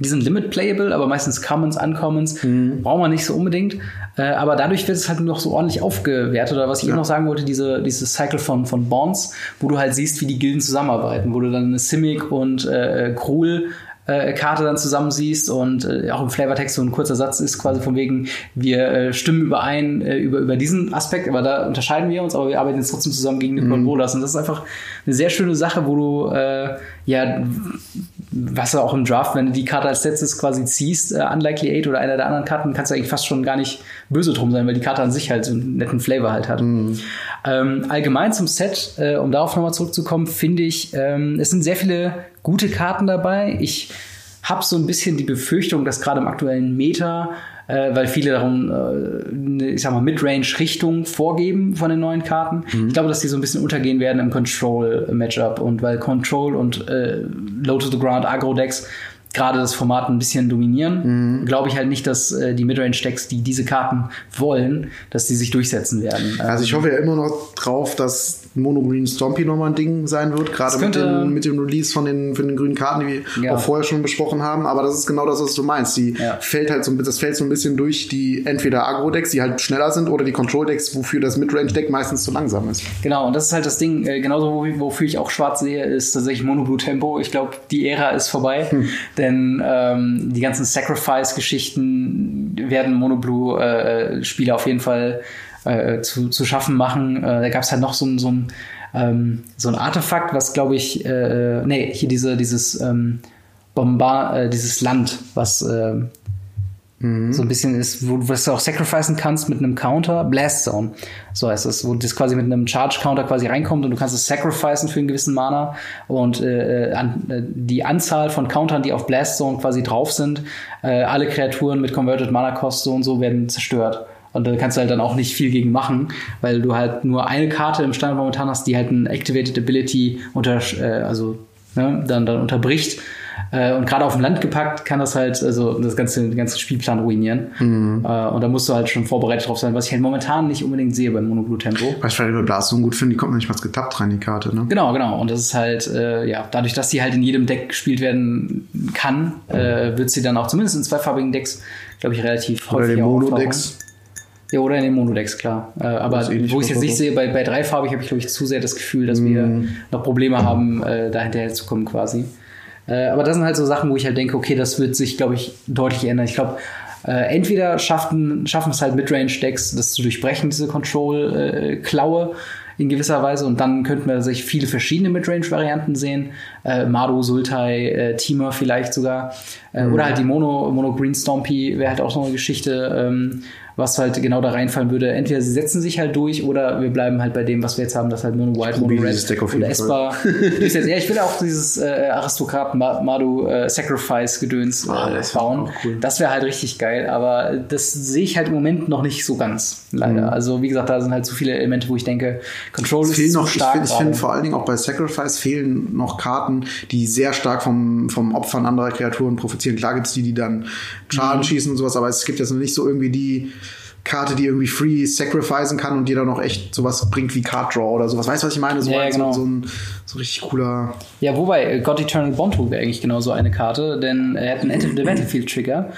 die sind limit playable, aber meistens Commons, Uncommons mhm. braucht man nicht so unbedingt. Äh, aber dadurch wird es halt noch so ordentlich aufgewertet. Oder was ich ja. eben noch sagen wollte, diese, diese Cycle von, von Bonds, wo du halt siehst, wie die Gilden zusammenarbeiten, wo du dann eine Simic und äh, Krul äh, Karte dann zusammen siehst und äh, auch im Flavortext so ein kurzer Satz ist quasi von wegen, wir äh, stimmen überein äh, über, über diesen Aspekt, aber da unterscheiden wir uns, aber wir arbeiten jetzt trotzdem zusammen gegen den mhm. Bolas und das ist einfach eine sehr schöne Sache, wo du äh, ja was du auch im Draft, wenn du die Karte als letztes quasi ziehst, äh, Unlikely Eight oder einer der anderen Karten, kannst du eigentlich fast schon gar nicht böse drum sein, weil die Karte an sich halt so einen netten Flavor halt hat. Mhm. Ähm, allgemein zum Set, äh, um darauf nochmal zurückzukommen, finde ich, ähm, es sind sehr viele gute Karten dabei. Ich habe so ein bisschen die Befürchtung, dass gerade im aktuellen Meta äh, weil viele darum, äh, ich sag mal, Midrange-Richtung vorgeben von den neuen Karten. Mhm. Ich glaube, dass die so ein bisschen untergehen werden im Control-Matchup und weil Control und äh, Low-to-the-Ground Agro-Decks gerade das Format ein bisschen dominieren, mhm. glaube ich halt nicht, dass äh, die Midrange-Decks, die diese Karten wollen, dass die sich durchsetzen werden. Also ich hoffe ja immer noch drauf, dass Mono Green Stompy nochmal ein Ding sein wird, gerade mit, mit, dem Release von den, von den grünen Karten, die wir ja. auch vorher schon besprochen haben. Aber das ist genau das, was du meinst. Die ja. fällt halt so, das fällt so ein bisschen durch die entweder Agro-Decks, die halt schneller sind, oder die Control-Decks, wofür das Midrange-Deck meistens zu langsam ist. Genau, und das ist halt das Ding, äh, genauso wofür ich auch schwarz sehe, ist tatsächlich Mono Blue Tempo. Ich glaube, die Ära ist vorbei, hm. denn ähm, die ganzen Sacrifice-Geschichten werden Mono Blue-Spieler äh, auf jeden Fall äh, zu, zu schaffen machen. Äh, da gab es halt noch so, so, ein, ähm, so ein Artefakt, was glaube ich, äh, nee, hier diese, dieses ähm, Bombard, äh, dieses Land, was äh, mhm. so ein bisschen ist, wo, was du auch sacrificen kannst mit einem Counter, Blast Zone, so heißt es, wo das quasi mit einem Charge Counter quasi reinkommt und du kannst es sacrificen für einen gewissen Mana und äh, an, äh, die Anzahl von Countern, die auf Blast Zone quasi drauf sind, äh, alle Kreaturen mit Converted Mana Cost so und so werden zerstört. Und da kannst du halt dann auch nicht viel gegen machen, weil du halt nur eine Karte im Standard momentan hast, die halt ein Activated Ability unter, äh, also ne, dann, dann unterbricht. Äh, und gerade auf dem Land gepackt kann das halt, also das ganze, den ganzen Spielplan ruinieren. Mhm. Äh, und da musst du halt schon vorbereitet drauf sein, was ich halt momentan nicht unbedingt sehe beim Mono Blue Tempo. Was ich bei Blastung gut finde, die kommt nicht mal getappt rein, die Karte, ne? Genau, genau. Und das ist halt, äh, ja, dadurch, dass sie halt in jedem Deck gespielt werden kann, äh, wird sie dann auch zumindest in zweifarbigen Decks, glaube ich, relativ Oder häufig den Mono-Decks. Ja, oder in den Monodex, klar. Äh, aber wo ich jetzt nicht sehe, bei, bei dreifarbig habe ich, glaube ich, zu sehr das Gefühl, dass mm. wir mhm. noch Probleme haben, äh, da hinterher zu kommen quasi. Äh, aber das sind halt so Sachen, wo ich halt denke, okay, das wird sich, glaube ich, deutlich ändern. Ich glaube, äh, entweder schaffen, schaffen es halt Midrange-Decks, das zu durchbrechen, diese Control-Klaue in gewisser Weise. Und dann könnten wir sich viele verschiedene Midrange-Varianten sehen. Äh, Mado, Sultai, äh, Teamer vielleicht sogar. Äh, mhm. Oder halt die Mono, Mono Green Stompy wäre halt auch so eine Geschichte. Ähm, was halt genau da reinfallen würde. Entweder sie setzen sich halt durch oder wir bleiben halt bei dem, was wir jetzt haben, das halt Mono White, Mono Red oder Esper. ja, ich will auch dieses äh, Aristokraten Madu äh, Sacrifice Gedöns äh, oh, das bauen. Cool. Das wäre halt richtig geil, aber das sehe ich halt im Moment noch nicht so ganz, leider. Mhm. Also wie gesagt, da sind halt so viele Elemente, wo ich denke, Control es ist noch, stark. Ich finde find vor allen Dingen auch bei Sacrifice fehlen noch Karten, die sehr stark vom, vom Opfern anderer Kreaturen profitieren. Klar gibt es die, die dann Schaden mhm. schießen und sowas, aber es gibt jetzt nicht so irgendwie die Karte, die irgendwie free sacrificen kann und dir dann noch echt sowas bringt wie Card Draw oder sowas. Weißt du, was ich meine? So, ja, genau. so, so, ein so richtig cooler. Ja, wobei äh, God Eternal Bond wäre eigentlich genau so eine Karte, denn er hat einen Enter the Battlefield Trigger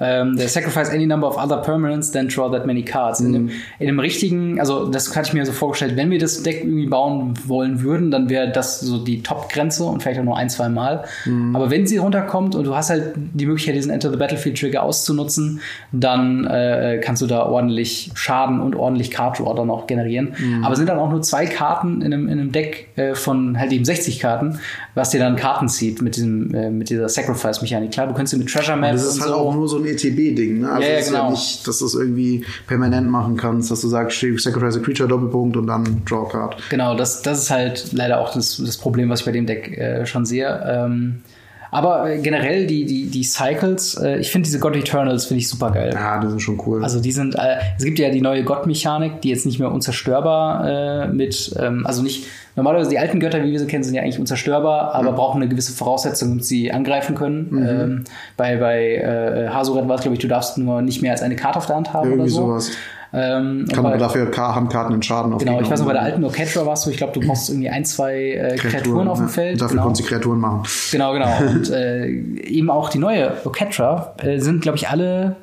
ähm, der Sacrifice any number of other permanents, then draw that many cards. Mhm. In, dem, in dem richtigen, also das hatte ich mir so vorgestellt, wenn wir das Deck irgendwie bauen wollen würden, dann wäre das so die Top-Grenze und vielleicht auch nur ein, zwei Mal. Mhm. Aber wenn sie runterkommt und du hast halt die Möglichkeit, diesen Enter the Battlefield Trigger auszunutzen, dann äh, kannst du da ordentlich Schaden und ordentlich Card Draw dann auch generieren. Mhm. Aber sind dann auch nur zwei Karten in einem, in einem Deck äh, von halt eben 60 Karten, was dir dann Karten zieht mit diesem, äh, mit dieser Sacrifice-Mechanik. Klar, du kannst sie mit Treasure Map. Das ist halt so auch nur so ein ETB-Ding. Ne? Also ja, ja, genau. ja nicht, dass du es irgendwie permanent machen kannst, dass du sagst, Sacrifice a Creature, Doppelpunkt und dann Draw Card. Genau, das, das ist halt leider auch das, das Problem, was ich bei dem Deck äh, schon sehe. Ähm, aber äh, generell die, die, die Cycles, äh, ich finde diese God Eternals finde ich super geil. Ja, die sind schon cool. Also die sind, äh, es gibt ja die neue God-Mechanik, die jetzt nicht mehr unzerstörbar äh, mit, ähm, also nicht, normalerweise die alten Götter, wie wir sie kennen, sind ja eigentlich unzerstörbar, aber mhm. brauchen eine gewisse Voraussetzung, damit sie angreifen können. Mhm. Ähm, bei bei äh, Hasuret war es, glaube ich, du darfst nur nicht mehr als eine Karte auf der Hand haben Irgendwie oder so. sowas. Ähm, Kann aber dafür Handkarten in Schaden auf Genau, ich weiß noch, bei der alten Orchestra warst du, ich glaube, du brauchst irgendwie ein, zwei äh, Kreaturen, Kreaturen auf dem ja. Feld. Dafür genau. konntest du Kreaturen machen. Genau, genau. Und äh, eben auch die neue Orchestra äh, sind, glaube ich, alle,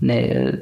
nee, äh,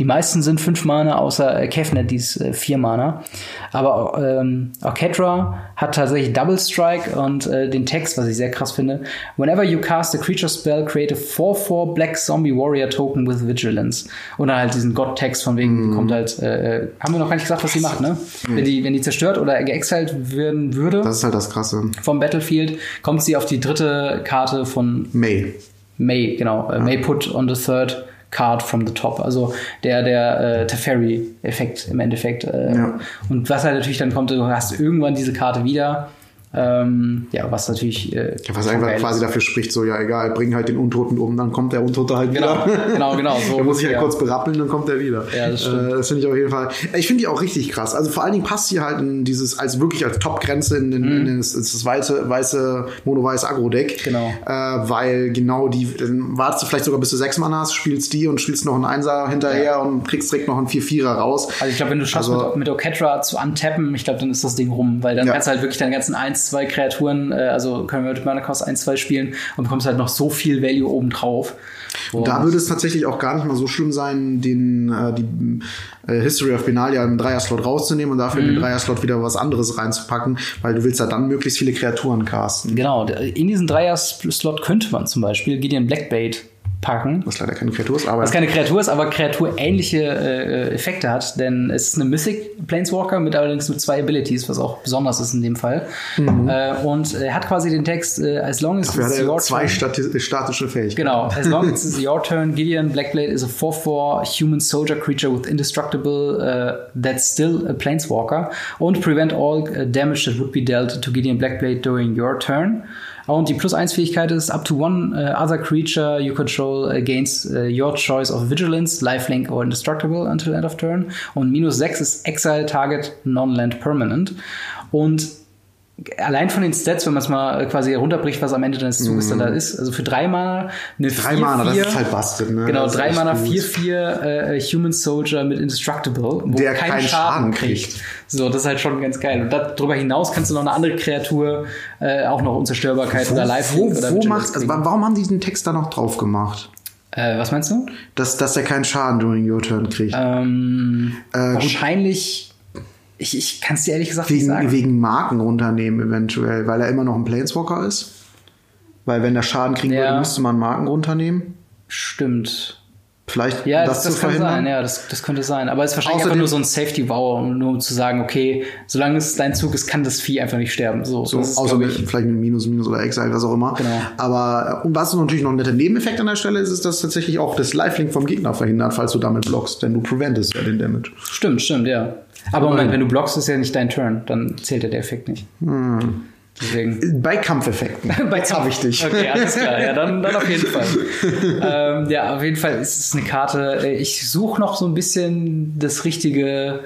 die meisten sind fünf Mana, außer äh, Kefnet, die ist äh, vier Mana. Aber ähm, Orchestra hat tatsächlich Double Strike und äh, den Text, was ich sehr krass finde. Whenever you cast a creature spell, create a 4-4 Black Zombie Warrior Token with Vigilance. Und dann halt diesen God-Text von wegen, mm. kommt halt, äh, äh, haben wir noch gar nicht gesagt, was sie macht, ne? Mm. Wenn, die, wenn die zerstört oder geexiled werden würde. Das ist halt das Krasse. Vom Battlefield kommt sie auf die dritte Karte von May. May, genau. Äh, ja. May put on the third Card from the Top. Also der, der äh, Teferi-Effekt im Endeffekt. Äh, ja. Und was halt natürlich dann kommt, du hast irgendwann diese Karte wieder Ähm, ja, was natürlich. Äh, ja, was einfach quasi dafür spricht, so, ja, egal, bring halt den Untoten um, dann kommt der Untote halt genau, wieder. Genau, genau. So da muss ich halt ja. kurz berappeln, dann kommt er wieder. Ja, das stimmt. Äh, das finde ich auf jeden Fall. Ich finde die auch richtig krass. Also vor allen Dingen passt hier halt in dieses, als wirklich als Top-Grenze in, in, mhm. in, das, das weiße, weiße Mono-Weiß Agro-Deck. Genau. Äh, weil genau die, dann wartest du vielleicht sogar bis du sechs Mana hast, spielst die und spielst noch einen Einser hinterher ja. und kriegst direkt noch einen 4-4er raus. Also ich glaube, wenn du schaffst, also, mit, mit Oketra zu untappen, ich glaube, dann ist das Ding rum, weil dann kannst du halt wirklich deine ganzen 1, 2 Kreaturen äh, also können wir mit Mana Cost 1, 2 spielen und bekommst halt noch so viel Value obendrauf. Und da würde es tatsächlich auch gar nicht mal so schlimm sein, den äh, die äh, History of Benalia im Dreier-Slot rauszunehmen und dafür mhm. in den mhm. Dreier-Slot wieder was anderes reinzupacken, weil du willst ja dann möglichst viele Kreaturen casten. Genau, in diesen Dreier-Slot könnte man zum Beispiel Gideon Blackbait packen. Was leider keine Kreatur ist, aber. Was keine Kreatur ist, aber kreaturähnliche äh, Effekte hat, denn es ist eine Mythic Planeswalker mit allerdings mit zwei Abilities, was auch besonders ist in dem Fall. Mhm. Äh, und er hat quasi den Text, äh, as long as Dafür it's your zwei turn. statische Fähigkeiten. Genau, as long as it's your turn, Gideon Blackblade is a 4-4 human soldier creature with indestructible uh, that's still a Planeswalker und prevent all uh, damage that would be dealt to Gideon Blackblade during your turn. Und die Plus-1-Fähigkeit ist up to one uh, other creature you control against uh, your choice of Vigilance, Lifelink or Indestructible until end of turn. Und minus 6 ist Exile Target Non-Land Permanent. Und allein von den Stats, wenn man es mal quasi runterbricht, was am Ende deines Zuges mm. dann da mhm. ist, also für drei Mana eine Drei 4, Mana, 4, das ist halt busted, ne? Genau, drei Mana, 4-4 äh, Human Soldier mit Indestructible, wo der keinen, keinen Schaden, Schaden kriegt. kriegt. So, das ist halt schon ganz geil. Und darüber hinaus kannst du noch eine andere Kreatur, äh, auch noch Unzerstörbarkeit wo, oder Life wo, oder wo macht, also warum haben die diesen Text da noch drauf gemacht? Äh, was meinst du? Dass, dass er keinen Schaden during your turn kriegt. Ähm, äh, wahrscheinlich ich, ich kann es dir ehrlich gesagt wegen, nicht sagen. Wegen Marken runternehmen eventuell, weil er immer noch ein Planeswalker ist. Weil wenn der Schaden kriegen ja. würde, müsste man Marken runternehmen. Stimmt. Vielleicht ja, das, das, das kann sein, ja, das, das könnte sein. Aber es ist wahrscheinlich Außerdem, einfach nur so ein Safety-Wow, nur um zu sagen, okay, solange es dein Zug ist, kann das Vieh einfach nicht sterben. So, so außer mit, vielleicht mit Minus, Minus oder Exile, was auch immer. Genau. Aber und was natürlich noch ein netter Nebeneffekt an der Stelle ist, ist, dass tatsächlich auch das Lifelink vom Gegner verhindert, falls du damit blockst, denn du preventest ja den Damage. Stimmt, stimmt, ja. Aber Moment, wenn du blockst, ist ja nicht dein Turn, dann zählt ja der Effekt nicht. Hm. Deswegen. Bei Kampfeffekten. Bei Kampf. habe ich dich. Okay, alles klar. Ja, dann, dann auf jeden Fall. ähm, ja, auf jeden Fall ist es eine Karte. Ich suche noch so ein bisschen das richtige,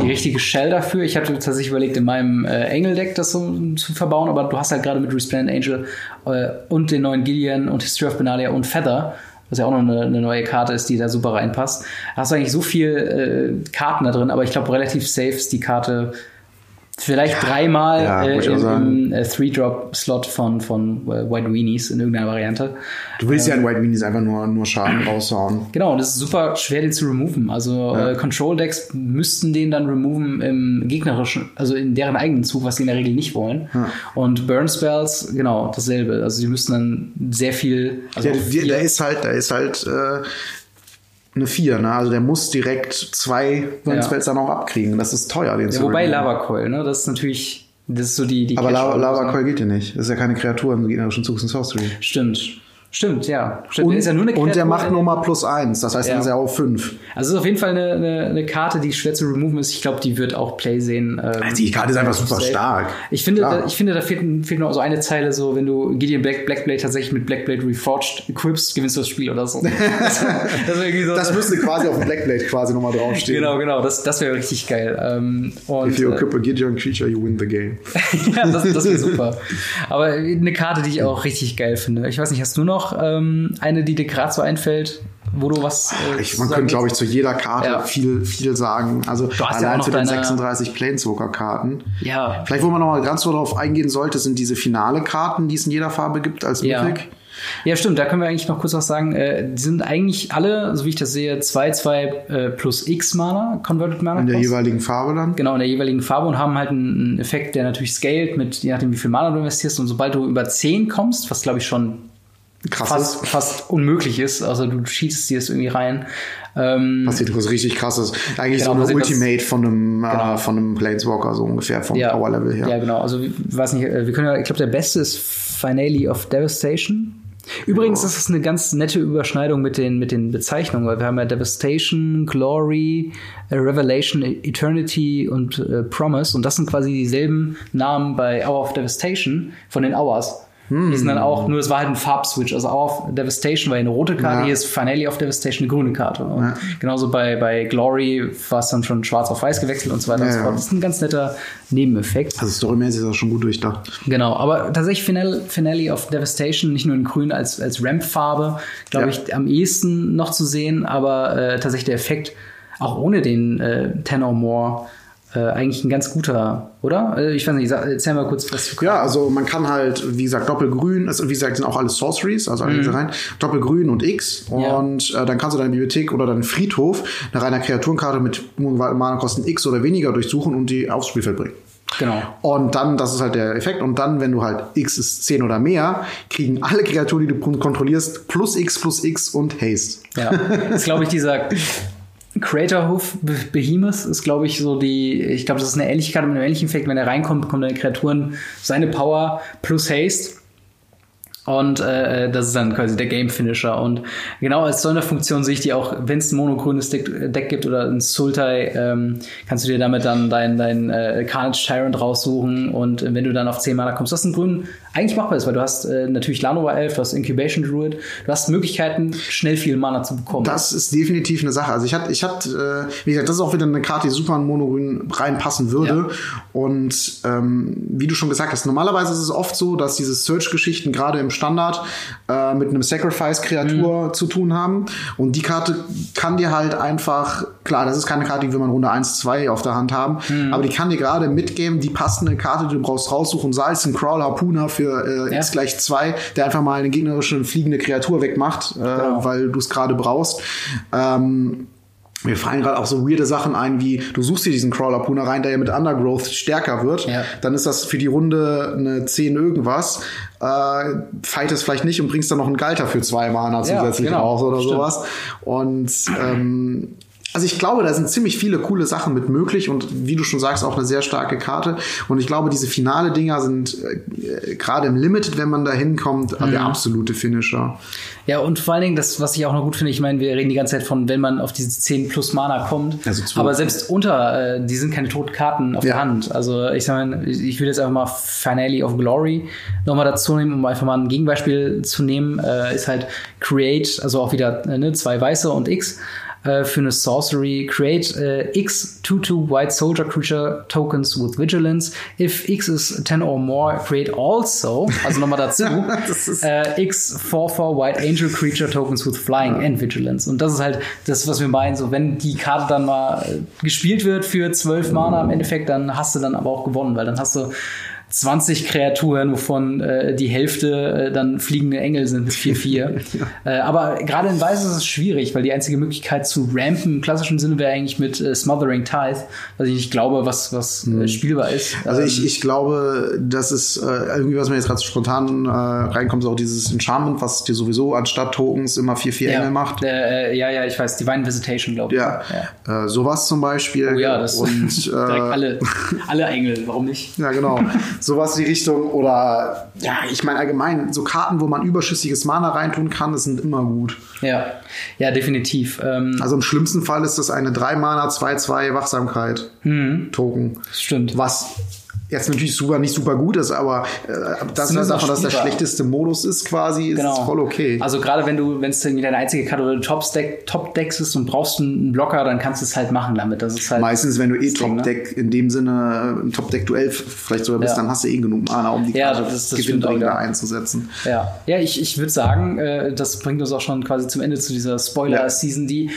die richtige Shell dafür. Ich hatte tatsächlich überlegt, in meinem äh, Engel-Deck das so zu verbauen, aber du hast halt gerade mit Resplendent Angel äh, und den neuen Gideon und History of Benalia und Feather was ja auch noch eine, eine, neue Karte ist, die da super reinpasst. Da hast du eigentlich so viel äh, Karten da drin, aber ich glaube, relativ safe ist die Karte Vielleicht ja, dreimal ja, äh, im, im äh, Three-Drop-Slot von, von äh, White Weenies in irgendeiner Variante. Du willst ähm, ja in White Weenies einfach nur, nur Schaden raushauen. Genau, und es ist super schwer, den zu removen. Also ja. äh, Control-Decks müssten den dann removen im gegnerischen, also in deren eigenen Zug, was sie in der Regel nicht wollen. Und Burn-Spells, genau, dasselbe. Also die müssten dann sehr viel. Also der, der, der ist halt, der ist halt äh, eine 4, ne? Also der muss direkt zwei Windspells ja. dann auch abkriegen. Das ist teuer, den ja, zu Wobei Lava Coil, ne? Das ist natürlich, das ist so die, die Aber Lava, Lava Coil geht ja nicht. Das ist ja keine Kreatur im gegnerischen Zug, ist ein Sorcery. Stimmt. Stimmt, ja. Stimmt. Und, ja und der macht nur mal plus eins, das heißt, ja. dann ist er auf fünf. Also es ist auf jeden Fall eine, eine, eine Karte, die schwer zu removen ist. Ich glaube, die wird auch Play sehen. Ähm, also die Karte ist einfach super safe. stark. Ich finde, da, ich finde, da fehlt, fehlt noch so eine Zeile, so wenn du Gideon Black, Blackblade tatsächlich mit Blackblade Reforged equipst, gewinnst du das Spiel oder so. das, so das müsste quasi auf dem Blackblade quasi nochmal draufstehen. Genau, genau, das, das wäre richtig geil. Ähm, If you equip a Gideon creature, you win the game. ja, das, das wäre super. Aber eine Karte, die ich auch richtig geil finde. Ich weiß nicht, hast du noch ähm, eine, die dir gerade so einfällt, wo du was. Äh, ich, man könnte, glaube ich, zu jeder Karte ja. viel, viel sagen. Also allein ja zu den 36 Planeswalker-Karten. Ja. Vielleicht, wo man noch mal ganz so darauf eingehen sollte, sind diese finale Karten, die es in jeder Farbe gibt als ja. Mythic. Ja, stimmt, da können wir eigentlich noch kurz was sagen. Äh, die sind eigentlich alle, so wie ich das sehe, 2, 2 äh, plus X Mana, Converted Mana. In der jeweiligen Farbe dann? Genau, in der jeweiligen Farbe und haben halt einen Effekt, der natürlich scaled mit, je nachdem, wie viel Mana du investierst. Und sobald du über 10 kommst, was glaube ich schon Krass fast, fast unmöglich ist. Also du cheatest dir das irgendwie rein. Ähm, Passiert was richtig krasses. Eigentlich genau, so eine Ultimate das, von einem, äh, genau. äh, von einem Planeswalker, so ungefähr vom ja, Power Level her. Ja, genau. Also weiß nicht, äh, wir können ja, ich glaube, der beste ist Finale of Devastation. Übrigens ist es eine ganz nette Überschneidung mit den, mit den Bezeichnungen, weil wir haben ja Devastation, Glory, äh, Revelation, Eternity und äh, Promise und das sind quasi dieselben Namen bei Hour of Devastation von den Hours. Die sind dann auch, nur es war halt ein Farbswitch. Also Hour of Devastation war eine rote Karte, Ja. hier ist Finale of Devastation eine grüne Karte. Und Ja. genauso bei, bei Glory war es dann schon schwarz auf weiß gewechselt und so weiter und Ja, so ja. fort. Das ist ein ganz netter Nebeneffekt. Also storymäßig ist das schon gut durchdacht. Genau, aber tatsächlich Finale, Finale of Devastation, nicht nur in grün als, als Ramp-Farbe, glaube ich, am ehesten noch zu sehen, aber äh, tatsächlich der Effekt, auch ohne den äh, Ten or More, äh, eigentlich ein ganz guter, oder? Äh, ich weiß nicht, sag, erzähl mal kurz was zu Ja, also man kann halt, wie gesagt, Doppelgrün, also wie gesagt, sind auch alles Sorceries, also alle diese rein, Doppelgrün und X. Mhm. Ja. Und äh, dann kannst du deine Bibliothek oder deinen Friedhof nach einer Kreaturenkarte mit Mana-Kosten X oder weniger durchsuchen und die aufs Spielfeld bringen. Genau. Und dann, das ist halt der Effekt. Und dann, wenn du halt X ist 10 oder mehr, kriegen alle Kreaturen, die du kontrollierst, plus X plus X und Haste. Ja, das ist, glaube ich, dieser Creator-Hoof Be- Behemoth ist, glaube ich, so die, ich glaube, das ist eine Ähnlichkeit mit einem ähnlichen Effekt. Wenn er reinkommt, bekommen deine Kreaturen seine Power plus Haste. Und äh, das ist dann quasi der Game Finisher. Und genau als Sonderfunktion sehe ich die auch, wenn es ein monogrünes Deck, Deck gibt oder ein Sultai, ähm, kannst du dir damit dann dein, dein äh, Carnage Tyrant raussuchen. Und wenn du dann auf 10 Mana kommst, was ein Grün eigentlich machbar ist, weil du hast äh, natürlich Lanova Elf, du hast Incubation Druid, du hast Möglichkeiten, schnell viel Mana zu bekommen. Das ist definitiv eine Sache. Also ich hatte, ich hatte, äh, wie gesagt, das ist auch wieder eine Karte, die super in Monogrün reinpassen würde. Und ähm, wie du schon gesagt hast, normalerweise ist es oft so, dass diese Search-Geschichten gerade im Standard äh, mit einem Sacrifice-Kreatur zu tun haben. Und die Karte kann dir halt einfach, klar, das ist keine Karte, die will man Runde 1, 2 auf der Hand haben, aber die kann dir gerade mitgeben, die passende Karte, die du brauchst, raussuchen, sei es ein Crawl Harpuna für äh, Ja. X gleich 2, der einfach mal eine gegnerische fliegende Kreatur wegmacht, äh, Genau. weil du es gerade brauchst. Ähm, mir fallen gerade auch so weirde Sachen ein, wie du suchst dir diesen Crawler Puna rein, der ja mit Undergrowth stärker wird. Ja. Dann ist das für die Runde eine 10 irgendwas. Äh, fightest vielleicht nicht und bringst dann noch einen Galter für zwei Mana zusätzlich genau. raus oder Stimmt. sowas. Und ähm, also ich glaube, da sind ziemlich viele coole Sachen mit möglich und wie du schon sagst, auch eine sehr starke Karte. Und ich glaube, diese finale Dinger sind äh, gerade im Limited, wenn man da hinkommt, Mhm. der absolute Finisher. Ja, und vor allen Dingen, das, was ich auch noch gut finde, ich meine, wir reden die ganze Zeit von, wenn man auf diese 10 plus Mana kommt. Also aber selbst unter, äh, die sind keine toten Karten auf Ja. der Hand. Also ich sag mal, ich ich will jetzt einfach mal Finale of Glory nochmal dazu nehmen, um einfach mal ein Gegenbeispiel zu nehmen, äh, ist halt Create, also auch wieder äh, ne, zwei weiße und X. äh, Für eine Sorcery, create äh, X 2-2 White Soldier Creature Tokens with Vigilance. If X is 10 or more, create also, also nochmal dazu, äh, X 4-4 White Angel Creature Tokens with Flying and Vigilance. Und das ist halt das, was wir meinen. So, wenn die Karte dann mal äh, gespielt wird für 12 Mana im Endeffekt, dann hast du dann aber auch gewonnen, weil dann hast du 20 Kreaturen, wovon äh, die Hälfte äh, dann fliegende Engel sind mit 4-4. äh, aber gerade in Weiß ist es schwierig, weil die einzige Möglichkeit zu rampen im klassischen Sinne wäre eigentlich mit äh, Smothering Tithe, was ich nicht glaube, was, was äh, spielbar ist. Also Ähm, ich, ich glaube, das ist äh, irgendwie, was mir jetzt gerade spontan äh, reinkommt, ist auch dieses Enchantment, was dir sowieso anstatt Tokens immer 4-4 ja, Engel macht. Äh, ja, ja, ich weiß, Divine Visitation, glaube ich. Ja, Äh, sowas zum Beispiel. Oh ja, das und direkt alle, alle Engel, warum nicht? Ja, genau. Sowas in die Richtung. Oder ja, ich meine allgemein, so Karten, wo man überschüssiges Mana reintun kann, das sind immer gut. Ja, ja, definitiv. Ähm, Also im schlimmsten Fall ist das eine 3 Mana, 2-2 Wachsamkeit Mhm. Token. stimmt. Was jetzt natürlich super nicht super gut ist, aber äh, das Zumindest davon, dass der schlechteste Modus ist quasi, ist es voll okay. Also gerade wenn du, wenn es irgendwie deine einzige Karte oder Top-Deck Top Decks ist und brauchst einen Blocker, dann kannst du es halt machen damit. Das ist halt Meistens, wenn du eh das Ding, ne? Top-Deck in dem Sinne ein Top-Deck-Duell vielleicht sogar bist, Ja. dann hast du eh genug Mana, um die Ja, Karte das- gewinnbringender wieder. einzusetzen. Ja, ja ich, ich würde sagen, äh, das bringt uns auch schon quasi zum Ende zu dieser Spoiler-Season, die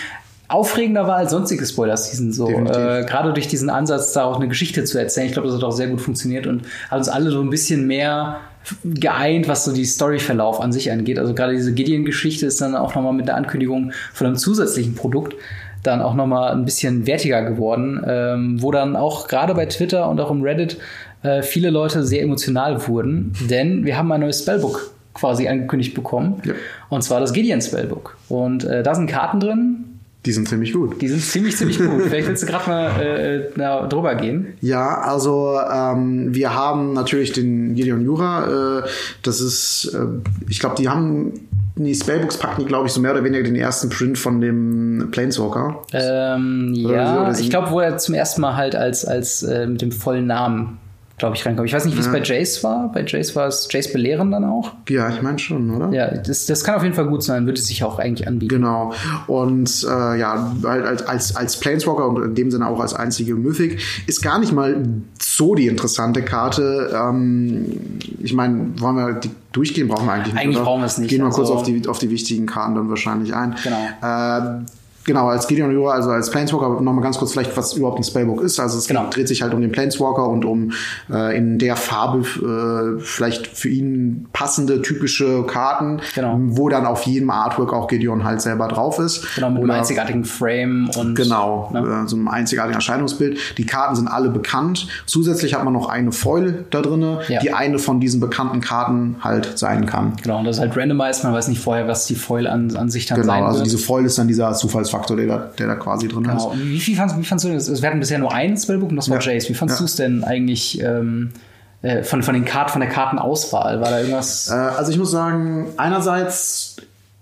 aufregender war als sonstige Spoiler-Season. So. Äh, Gerade durch diesen Ansatz, da auch eine Geschichte zu erzählen. Ich glaube, das hat auch sehr gut funktioniert und hat uns alle so ein bisschen mehr geeint, was so die Storyverlauf an sich angeht. Also gerade diese Gideon-Geschichte ist dann auch nochmal mit der Ankündigung von einem zusätzlichen Produkt dann auch nochmal ein bisschen wertiger geworden, ähm, wo dann auch gerade bei Twitter und auch im Reddit äh, viele Leute sehr emotional wurden, denn wir haben ein neues Spellbook quasi angekündigt bekommen. Ja. Und zwar das Gideon Spellbook. Und äh, da sind Karten drin, Die sind ziemlich gut. Die sind ziemlich, ziemlich gut. Vielleicht willst du gerade mal äh, na, drüber gehen. Ja, also ähm, wir haben natürlich den Gideon Jura. Äh, das ist, äh, ich glaube, die haben die Spellbooks packen die, glaube ich, so mehr oder weniger den ersten Print von dem Planeswalker. Ähm, ja, ich glaube, wo er zum ersten Mal halt als, als äh, mit dem vollen Namen glaube ich, reinkommen. Ich weiß nicht, wie es ja. bei Jace war. Bei Jace war es Jace belehren dann auch. Ja, ich meine schon, oder? Ja, das, das kann auf jeden Fall gut sein, würde sich auch eigentlich anbieten. Genau. Und äh, ja, halt als, als Planeswalker und in dem Sinne auch als einzige Mythic ist gar nicht mal so die interessante Karte. Ähm, ich meine, wollen wir die durchgehen? Brauchen wir eigentlich nicht. Eigentlich oder? brauchen wir es nicht. Gehen wir also, kurz auf die, auf die wichtigen Karten dann wahrscheinlich ein. Genau. Äh, Genau, als Gideon Jura, also als Planeswalker, nochmal ganz kurz vielleicht, was überhaupt ein Spellbook ist. Also es genau. dreht sich halt um den Planeswalker und um äh, in der Farbe äh, vielleicht für ihn passende, typische Karten, genau. wo dann auf jedem Artwork auch Gideon halt selber drauf ist. Genau, mit Oder, einem einzigartigen Frame und genau, ne? äh, so einem einzigartigen Erscheinungsbild. Die Karten sind alle bekannt. Zusätzlich hat man noch eine Foil da drinne, ja. die eine von diesen bekannten Karten halt sein kann. Genau, und das ist halt randomized, man weiß nicht vorher, was die Foil an, an sich dann genau, sein. Genau, also diese Foil ist dann dieser Zufalls Faktor, der da, der da quasi drin genau. ist. Wie, viel fandst, wie fandst du das? Wir hatten bisher nur ein Spellbook und das war ja. Jace. Wie fandst ja. du es denn eigentlich ähm, äh, von, von, den Karten, von der Kartenauswahl? War da irgendwas? Äh, also ich muss sagen, einerseits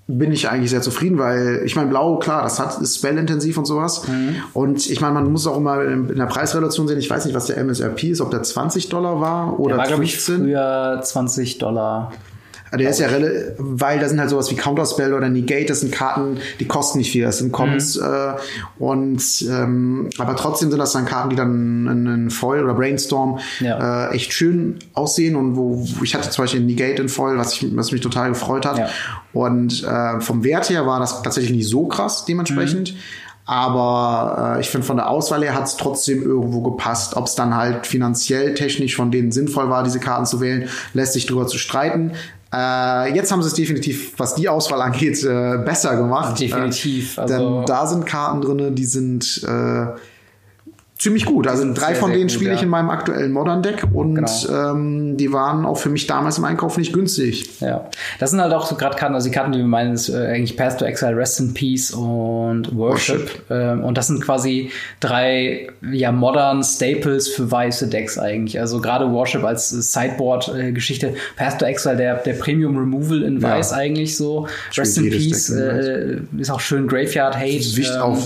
bin ich eigentlich sehr zufrieden, weil ich meine, Blau, klar, das hat, ist spellintensiv und sowas. Mhm. Und ich meine, man muss auch immer in der Preisrelation sehen. Ich weiß nicht, was der MSRP ist, ob der 20 Dollar war oder der war, 15. Ich, früher 20 Dollar. Der ist ja relativ, weil da sind halt sowas wie Counterspell oder Negate, das sind Karten, die kosten nicht viel, das sind Commons mhm. äh, und ähm, aber trotzdem sind das dann Karten, die dann in Foil oder Brainstorm ja. äh, echt schön aussehen und wo, wo ich hatte zum Beispiel Negate in Foil, was, ich, was mich total gefreut hat. Ja. Und äh, vom Wert her war das tatsächlich nicht so krass dementsprechend. Mhm. Aber äh, ich finde, von der Auswahl her hat es trotzdem irgendwo gepasst. Ob es dann halt finanziell, technisch von denen sinnvoll war, diese Karten zu wählen, lässt sich drüber zu streiten. Äh, jetzt haben sie es definitiv, was die Auswahl angeht, äh, besser gemacht. Definitiv. Äh, also denn da sind Karten drin, die sind äh, ziemlich gut. Also drei sehr, von denen spiele ich ja. in meinem aktuellen Modern Deck und genau. ähm, die waren auch für mich damals im Einkauf nicht günstig. Ja, das sind halt auch so gerade Karten, also die Karten, die wir meinen, ist äh, eigentlich Path to Exile, Rest in Peace und Worship. Worship. Ähm, und das sind quasi drei ja modern Staples für weiße Decks eigentlich. Also gerade Worship als Sideboard-Geschichte, Path to Exile, der, der Premium Removal in Weiß ja. eigentlich so. Rest in Peace äh, ist auch schön Graveyard Hate. Wicht, ähm, auch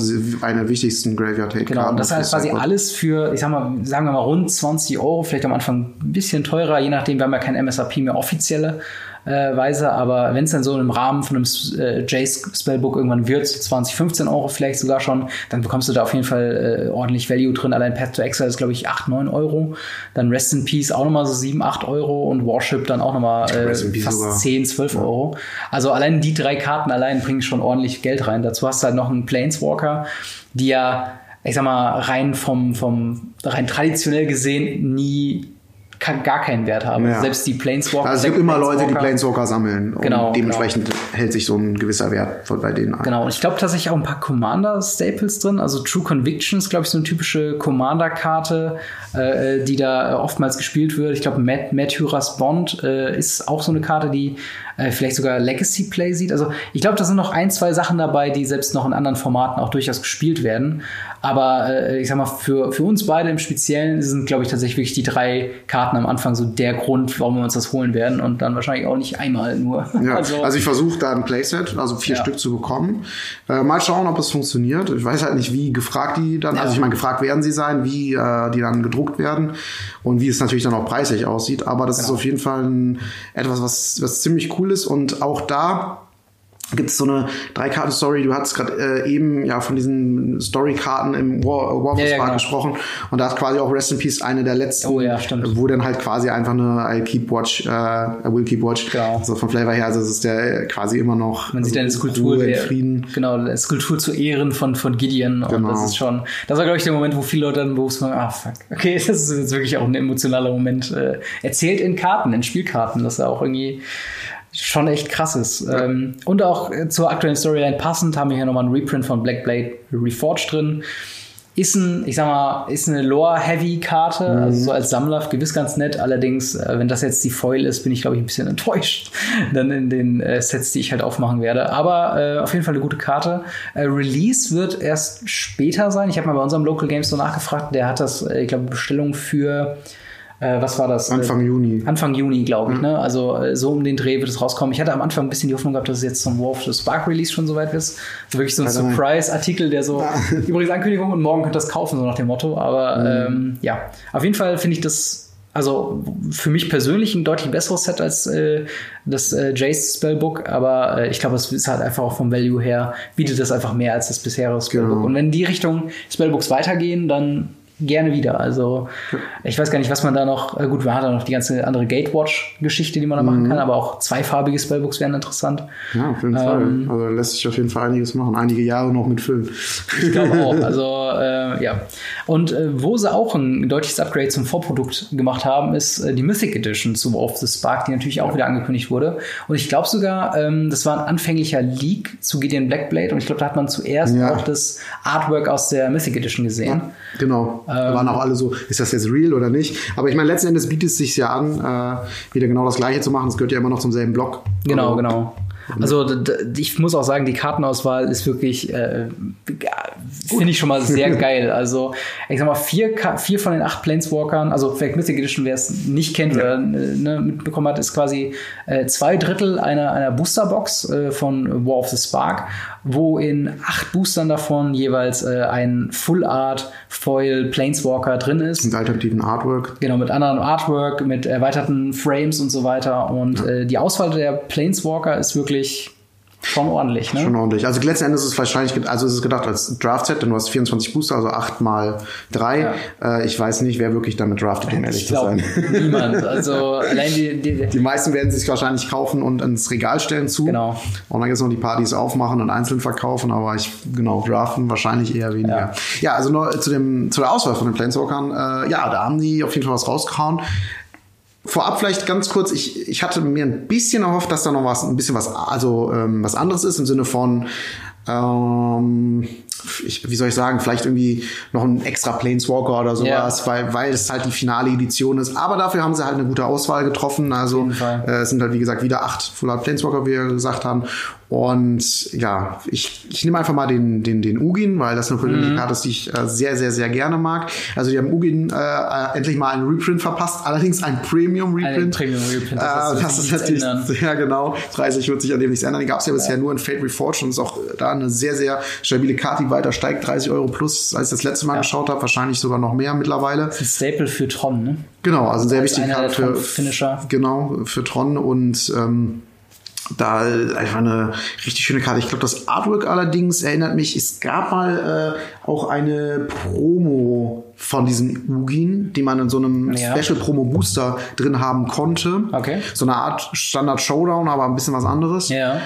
eine wichtigsten Graveyard Hate. Genau, das heißt quasi alles für, ich sag mal, sagen wir mal rund 20 Euro, vielleicht am Anfang ein bisschen teurer, je nachdem, wir haben ja kein MSRP mehr offizielle äh, Weise, aber wenn es dann so im Rahmen von einem äh, Jace-Spellbook irgendwann wird, 20, 15 Euro vielleicht sogar schon, dann bekommst du da auf jeden Fall äh, ordentlich Value drin. Allein Path to Exile ist, glaube ich, 8, 9 Euro. Dann Rest in Peace auch nochmal so 7, 8 Euro und Warship dann auch nochmal äh, fast sogar. 10, 12 ja. Euro. Also allein die drei Karten allein bringen schon ordentlich Geld rein. Dazu hast du halt noch einen Planeswalker, die ja ich sag mal, rein vom, vom, rein traditionell gesehen nie kann gar keinen Wert haben. Ja. Selbst die Planeswalker. Also es gibt immer Leute, die Planeswalker sammeln. Und genau. Dementsprechend genau. hält sich so ein gewisser Wert bei denen an. Genau. Und ich glaube tatsächlich auch ein paar Commander-Staples drin. Also True Convictions, glaube ich, so eine typische Commander-Karte, äh, die da oftmals gespielt wird. Ich glaube, Matt, Matt Hyras Bond äh, ist auch so eine Karte, die äh, vielleicht sogar Legacy Play sieht. Also ich glaube, da sind noch ein, zwei Sachen dabei, die selbst noch in anderen Formaten auch durchaus gespielt werden. Aber äh, ich sag mal, für, für uns beide im Speziellen sind, glaube ich, tatsächlich wirklich die drei Karten am Anfang so der Grund, warum wir uns das holen werden und dann wahrscheinlich auch nicht einmal nur. Ja, also, also ich versuche da ein Playset, also vier ja. Stück zu bekommen. Äh, mal schauen, ob es funktioniert. Ich weiß halt nicht, wie gefragt die dann, ja. also ich meine, gefragt werden sie sein, wie äh, die dann gedruckt werden und wie es natürlich dann auch preislich aussieht. Aber das genau. ist auf jeden Fall ein, etwas, was, was ziemlich cool ist und auch da gibt es so eine Drei-Karten-Story. Du hattest gerade äh, eben ja von diesen Story-Karten im War, War of ja, ja, genau. gesprochen und da ist quasi auch Rest in Peace eine der letzten, oh, ja, wo dann halt quasi einfach eine I keep watch, äh, I will keep watch, genau. so vom Flavor her, also es ist der quasi immer noch man also sieht eine Skulptur, der, Frieden. genau, Skulptur zu Ehren von von Gideon und genau. das ist schon, das war glaube ich der Moment, wo viele Leute dann bewusst waren, ah fuck, okay, das ist jetzt wirklich auch ein emotionaler Moment. Äh, erzählt in Karten, in Spielkarten, dass er auch irgendwie schon echt krass ist. Ja. Ähm, und auch zur aktuellen Storyline passend haben wir hier nochmal einen Reprint von Black Blade Reforged drin. ist ein, ich sag mal, ist eine Lore-Heavy-Karte, Mhm. also so als Sammler gewiss ganz nett. Allerdings, äh, wenn das jetzt die Foil ist, bin ich, glaube ich, ein bisschen enttäuscht dann in den äh, Sets, die ich halt aufmachen werde. Aber äh, auf jeden Fall eine gute Karte. Äh, Release wird erst später sein. Ich habe mal bei unserem Local Game Store nachgefragt. Der hat das, äh, ich glaube, Bestellung für äh, was war das? Anfang äh, Juni. Anfang Juni, glaube Mhm. ich. Ne? Also äh, so um den Dreh wird es rauskommen. Ich hatte am Anfang ein bisschen die Hoffnung gehabt, dass es jetzt zum War of the Spark Release schon soweit ist. Also wirklich so ein nicht. Surprise-Artikel, der so übrigens Ankündigung und morgen könnt ihr das kaufen, so nach dem Motto. Aber Mhm. ähm, ja, auf jeden Fall finde ich das also für mich persönlich ein deutlich besseres Set als äh, das äh, Jace Spellbook, aber äh, ich glaube, es ist halt einfach auch vom Value her, bietet das einfach mehr als das bisherige Spellbook. Genau. Und wenn die Richtung Spellbooks weitergehen, dann gerne wieder. Also ich weiß gar nicht, was man da noch, äh, gut, man hat da noch die ganze andere Gatewatch-Geschichte, die man da Mhm. machen kann, aber auch zweifarbige Spellbooks wären interessant. Ja, auf jeden Ähm. Fall. Also da lässt sich auf jeden Fall einiges machen. Einige Jahre noch mitfüllen. Ich glaube auch. Also äh, ja. Und äh, wo sie auch ein deutliches Upgrade zum Vorprodukt gemacht haben, ist äh, die Mythic Edition zu War of the Spark, die natürlich auch wieder angekündigt wurde. Und ich glaube sogar, ähm, das war ein anfänglicher Leak zu Gideon Blackblade und ich glaube, da hat man zuerst Ja. auch das Artwork aus der Mythic Edition gesehen. Genau. Ähm. Da waren auch alle so, ist das jetzt real oder nicht? Aber ich meine, letzten Endes bietet es sich ja an, äh, wieder genau das Gleiche zu machen. Es gehört ja immer noch zum selben Block. Genau, Also, genau. Also d- d- ich muss auch sagen, die Kartenauswahl ist wirklich, äh, finde ich schon mal sehr geil. Also ich sag mal, vier, vier von den acht Planeswalkern, also vielleicht Mythic Edition, wer es nicht kennt oder äh, ne, mitbekommen hat, ist quasi äh, zwei Drittel einer, einer Boosterbox äh, von War of the Spark, wo in acht Boostern davon jeweils äh, ein Full Art Foil Planeswalker drin ist. Mit alternativen Artwork. Genau, mit anderem Artwork, mit erweiterten Frames und so weiter. Und äh, die Auswahl der Planeswalker ist wirklich schon ordentlich. Ne? Schon ordentlich. Also letzten Endes ist es wahrscheinlich, also es ist gedacht als Draft-Set, denn du hast 24 Booster, also 8 mal 3. Ja. Äh, ich weiß nicht, wer wirklich damit draftet, um ehrlich ich zu sein. niemand. Also allein die, die, Die meisten werden sich wahrscheinlich kaufen und ins Regal stellen zu. Genau. Und dann gibt es noch die Partys aufmachen und einzeln verkaufen, aber ich, genau, draften wahrscheinlich eher weniger. Ja. Ja, also nur zu, dem, zu der Auswahl von den Planeswalkern. Äh, ja, da haben die auf jeden Fall was rausgehauen. Vorab vielleicht ganz kurz, ich, ich hatte mir ein bisschen erhofft, dass da noch was, ein bisschen was, also ähm, was anderes ist im Sinne von, ähm, ich, wie soll ich sagen, vielleicht irgendwie noch ein extra Planeswalker oder sowas, Ja. weil, weil es halt die finale Edition ist. Aber dafür haben sie halt eine gute Auswahl getroffen. Also äh, es sind halt, wie gesagt, wieder acht Full Art Planeswalker, wie wir gesagt haben. Und ja, ich, ich nehme einfach mal den, den, den Ugin, weil das eine persönliche Mhm. Karte ist, die ich äh, sehr, sehr, sehr gerne mag. Also die haben Ugin äh, äh, endlich mal einen Reprint verpasst, allerdings ein Premium Reprint. Ein Premium Reprint, das äh, das ist natürlich, ändern. ja genau, preislich wird sich an dem nichts ändern. Die gab es ja bisher nur in Fate Reforged und ist auch da eine sehr, sehr stabile Karte, die weiter steigt, 30 Euro plus, als ich das letzte Mal geschaut habe, wahrscheinlich sogar noch mehr mittlerweile. ein Staple für Tron, ne? Genau, also sehr Als wichtige einer Karte der für Tron-Finisher. Genau, für Tron und ähm, da einfach eine richtig schöne Karte. Ich glaube, das Artwork allerdings erinnert mich, es gab mal äh, auch eine Promo von diesem Ugin, die man in so einem Ja. Special Promo Booster drin haben konnte. Okay. So eine Art Standard Showdown, aber ein bisschen was anderes. Ja.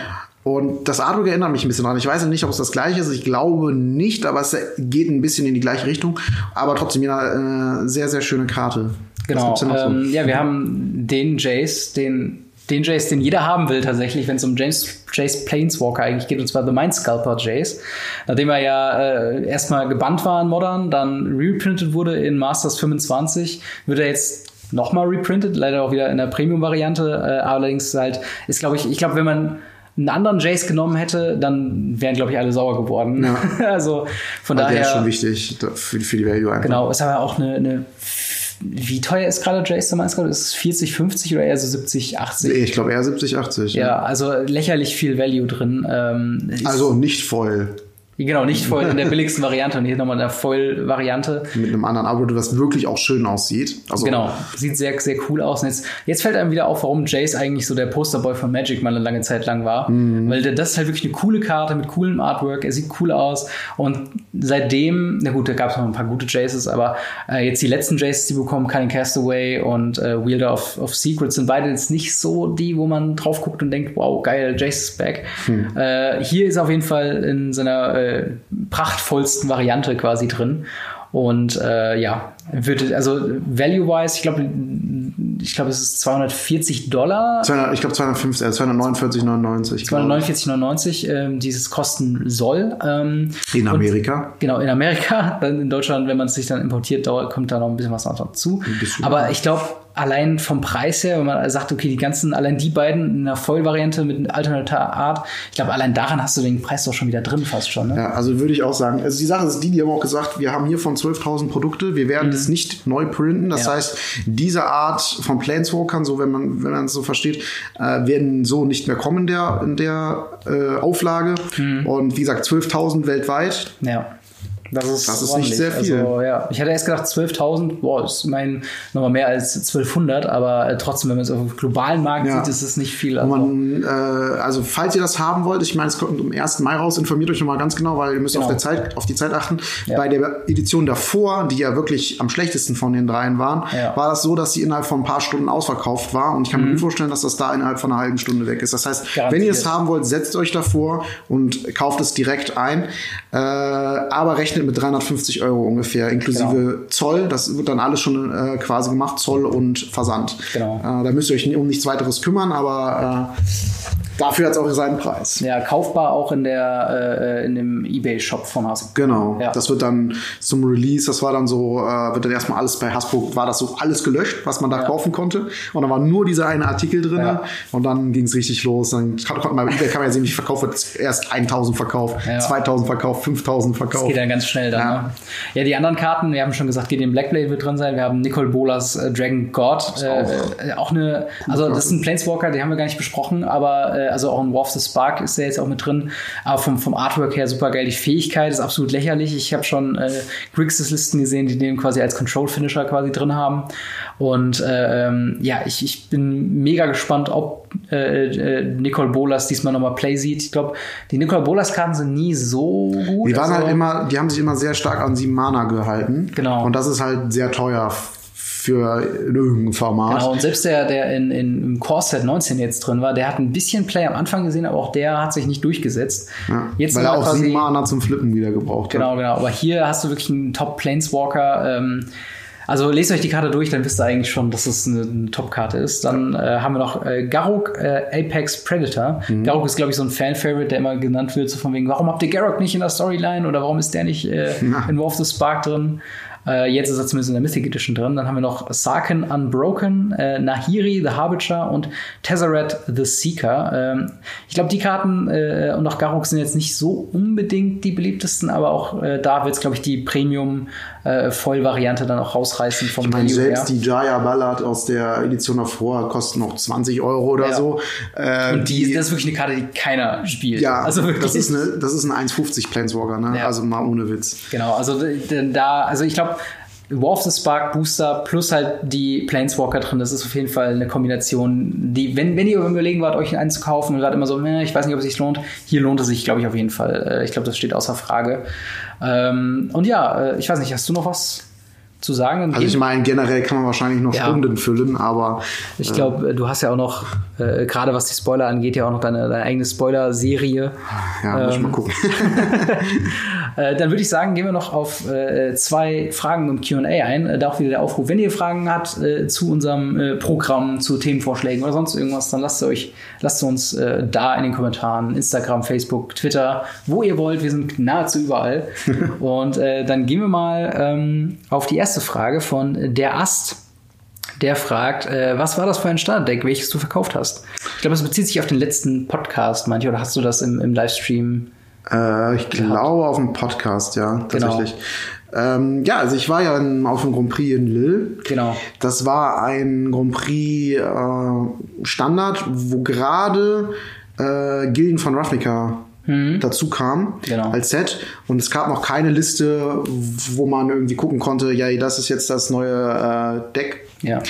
Und das Artwork erinnert mich ein bisschen dran. Ich weiß ja nicht, ob es das gleiche ist. Ich glaube nicht, aber es geht ein bisschen in die gleiche Richtung. Aber trotzdem ja eine sehr, sehr schöne Karte. Genau. noch so? Ähm, ja, wir haben den Jace, den, den Jace, den jeder haben will tatsächlich, wenn es um Jace, Jace Planeswalker eigentlich geht, und zwar The Mind Sculptor Jace. Nachdem er ja äh, erstmal gebannt war in Modern, dann reprintet wurde in Masters 25, wird er jetzt nochmal reprintet, leider auch wieder in der Premium-Variante. Äh, allerdings halt, ist glaube ich, ich glaube, wenn man einen anderen Jace genommen hätte, dann wären, glaube ich, alle sauer geworden. Ja. also von Also daher. der ist schon wichtig für, für die Value einfach. Genau, ist aber auch eine, eine wie teuer ist gerade Jason Meinst Ist es 40, 50 oder eher so 70, 80? Ich glaube eher 70, 80. Ja, also lächerlich viel Value drin. Ähm, Also nicht voll. Genau, nicht voll in der billigsten Variante und hier nochmal in der Voll-Variante. Mit einem anderen Artwork, das wirklich auch schön aussieht. Also, Genau, sieht sehr, sehr cool aus. Und jetzt, jetzt fällt einem wieder auf, warum Jace eigentlich so der Posterboy von Magic mal eine lange Zeit lang war. Mhm. Weil das ist halt wirklich eine coole Karte mit coolem Artwork. Er sieht cool aus. Und seitdem, na gut, da gab es noch ein paar gute Jaces, aber äh, jetzt die letzten Jaces, die bekommen, Cunning Castaway und äh, Wielder of, of Secrets, sind beide jetzt nicht so die, wo man drauf guckt und denkt, wow, geil, Jace ist back. Hm. Äh, hier ist auf jeden Fall in seiner äh, prachtvollsten Variante quasi drin. Und äh, ja, würde, also value-wise, ich glaube, ich glaube, es ist 240 Dollar. 200, ich glaube 250, äh, 249,99. 249,99 ähm, dieses kosten soll. Ähm, in Amerika. Und, genau, in Amerika. Dann in Deutschland, wenn man es sich dann importiert, dauert, kommt da noch ein bisschen was dazu. Aber ich glaube, allein vom Preis her, wenn man sagt, okay, die ganzen, allein die beiden in einer Vollvariante mit alternativer Art, ich glaube, allein daran hast du den Preis doch schon wieder drin fast schon. Ne? Ja, also würde ich auch sagen. Also die Sache ist die, die haben auch gesagt, wir haben hier von 12.000 Produkte, wir werden mhm. das nicht neu printen. Das ja. heißt, diese Art von Planeswalkern, so wenn man wenn man es so versteht, äh, werden so nicht mehr kommen in der, in der äh, Auflage. Mhm. Und wie gesagt, 12.000 weltweit. Ja. Das ist, das ist nicht sehr viel. Also, ja. Ich hatte erst gedacht 12.000, boah, ist mein nochmal mehr als 1200, aber äh, trotzdem, wenn man es auf dem globalen Markt ja. sieht, ist es nicht viel. Also. Man, äh, also falls ihr das haben wollt, ich meine, es kommt am 1. Mai raus, informiert euch nochmal ganz genau, weil ihr müsst genau. auf, Zeit, auf die Zeit achten. Ja. Bei der Edition davor, die ja wirklich am schlechtesten von den dreien waren, ja. war das so, dass sie innerhalb von ein paar Stunden ausverkauft war und ich kann mhm. mir gut vorstellen, dass das da innerhalb von einer halben Stunde weg ist. Das heißt, Garantiert. wenn ihr es haben wollt, setzt euch davor und kauft es direkt ein, äh, aber rechnet rechnet mit 350 Euro ungefähr, inklusive genau. Zoll. Das wird dann alles schon äh, quasi gemacht, Zoll und Versand. Genau. Äh, da müsst ihr euch um nichts weiteres kümmern, aber äh, dafür hat es auch seinen Preis. Ja, kaufbar auch in der äh, in dem eBay-Shop von Hasbro. Genau. Ja. Das wird dann zum Release, das war dann so, äh, wird dann erstmal alles bei Hasbro, war das so alles gelöscht, was man da ja. kaufen konnte. Und dann war nur dieser eine Artikel drin. Ja. Und dann ging es richtig los. Dann konnte man bei eBay kann man ja sehen, wie verkauft wird. Erst 1000 verkauft, 2000 verkauft, 5000 verkauft. Das geht dann ganz schnell dann. Ja. Ne? ja, die anderen Karten, wir haben schon gesagt, Gideon Blackblade wird drin sein. Wir haben Nicole Bolas äh, Dragon God. Äh, auch, äh, auch eine, also das ist ein Planeswalker, den haben wir gar nicht besprochen, aber äh, also auch ein War of the Spark ist der jetzt auch mit drin. Aber vom, vom Artwork her super geil. Die Fähigkeit ist absolut lächerlich. Ich habe schon äh, Grixis Listen gesehen, die den quasi als Control Finisher quasi drin haben. Und äh, ähm, ja, ich, ich bin mega gespannt, ob äh, äh, Nicole Bolas diesmal nochmal Play sieht. Ich glaube, die Nicole Bolas-Karten sind nie so gut. Die waren halt also, halt immer, die haben sich immer sehr stark an sieben Mana gehalten. Genau. Und das ist halt sehr teuer für irgendein Format. Genau, und selbst der, der in, in, im Core Set 19 jetzt drin war, der hat ein bisschen Play am Anfang gesehen, aber auch der hat sich nicht durchgesetzt. Ja, jetzt weil er auch sieben Mana zum Flippen wieder gebraucht genau, hat. Genau, genau. Aber hier hast du wirklich einen Top Planeswalker. Ähm, also lest euch die Karte durch, dann wisst ihr eigentlich schon, dass es eine, eine Top-Karte ist. Dann äh, haben wir noch äh, Garruk äh, Apex Predator. Mhm. Garruk ist, glaube ich, so ein Fan-Favorite, der immer genannt wird, so von wegen, warum habt ihr Garruk nicht in der Storyline oder warum ist der nicht äh, in War of the Spark drin? Äh, jetzt ist er zumindest in der Mythic Edition drin. Dann haben wir noch Sarkin Unbroken, äh, Nahiri the Harbinger und Tezzeret the Seeker. Ähm, ich glaube, die Karten äh, und auch Garruk sind jetzt nicht so unbedingt die beliebtesten, aber auch äh, da wird es, glaube ich, die Premium äh, dann auch rausreißen vom Ich meine, selbst her. die Jaya Ballard aus der Edition davor kostet noch 20 Euro oder ja. so. Äh, und die, die, das ist wirklich eine Karte, die keiner spielt. Ja, also wirklich. Das ist, eine, das ist ein 1,50 Planeswalker, ne? Ja. Also mal ohne Witz. Genau, also da, also ich glaube, War of the Spark Booster plus halt die Planeswalker drin, das ist auf jeden Fall eine Kombination, die, wenn, wenn ihr überlegen wart, euch einen zu kaufen und gerade immer so, ich weiß nicht, ob es sich lohnt, hier lohnt es sich, glaube ich, auf jeden Fall. Äh, ich glaube, das steht außer Frage. Ähm, und ja, äh, ich weiß nicht, hast du noch was zu sagen? Also ich meine, generell kann man wahrscheinlich noch ja. Stunden füllen, aber. Ich glaube, äh, du hast ja auch noch, äh, gerade was die Spoiler angeht, ja auch noch deine, deine eigene Spoiler-Serie. Ja, ähm, muss ich mal gucken. äh, dann würde ich sagen, gehen wir noch auf äh, zwei Fragen im QA ein. Äh, da auch wieder der Aufruf. Wenn ihr Fragen habt äh, zu unserem äh, Programm, zu Themenvorschlägen oder sonst irgendwas, dann lasst euch, lasst uns äh, da in den Kommentaren, Instagram, Facebook, Twitter, wo ihr wollt. Wir sind nahezu überall. Und äh, dann gehen wir mal ähm, auf die erste erste Frage von der Ast. Der fragt, äh, was war das für ein Starterdeck, welches du verkauft hast? Ich glaube, es bezieht sich auf den letzten Podcast, manche, oder hast du das im, im Livestream? Äh, ich gehabt? glaube auf dem Podcast, ja, genau. tatsächlich. Genau. Ähm, ja, also ich war ja auf dem Grand Prix in Lille. Genau. Das war ein Grand Prix äh, Standard, wo gerade äh, Gilden von Ravnica mhm. dazu kam genau. als Set. Und es gab noch keine Liste, wo man irgendwie gucken konnte, ja, das ist jetzt das neue äh, Deck. Ja.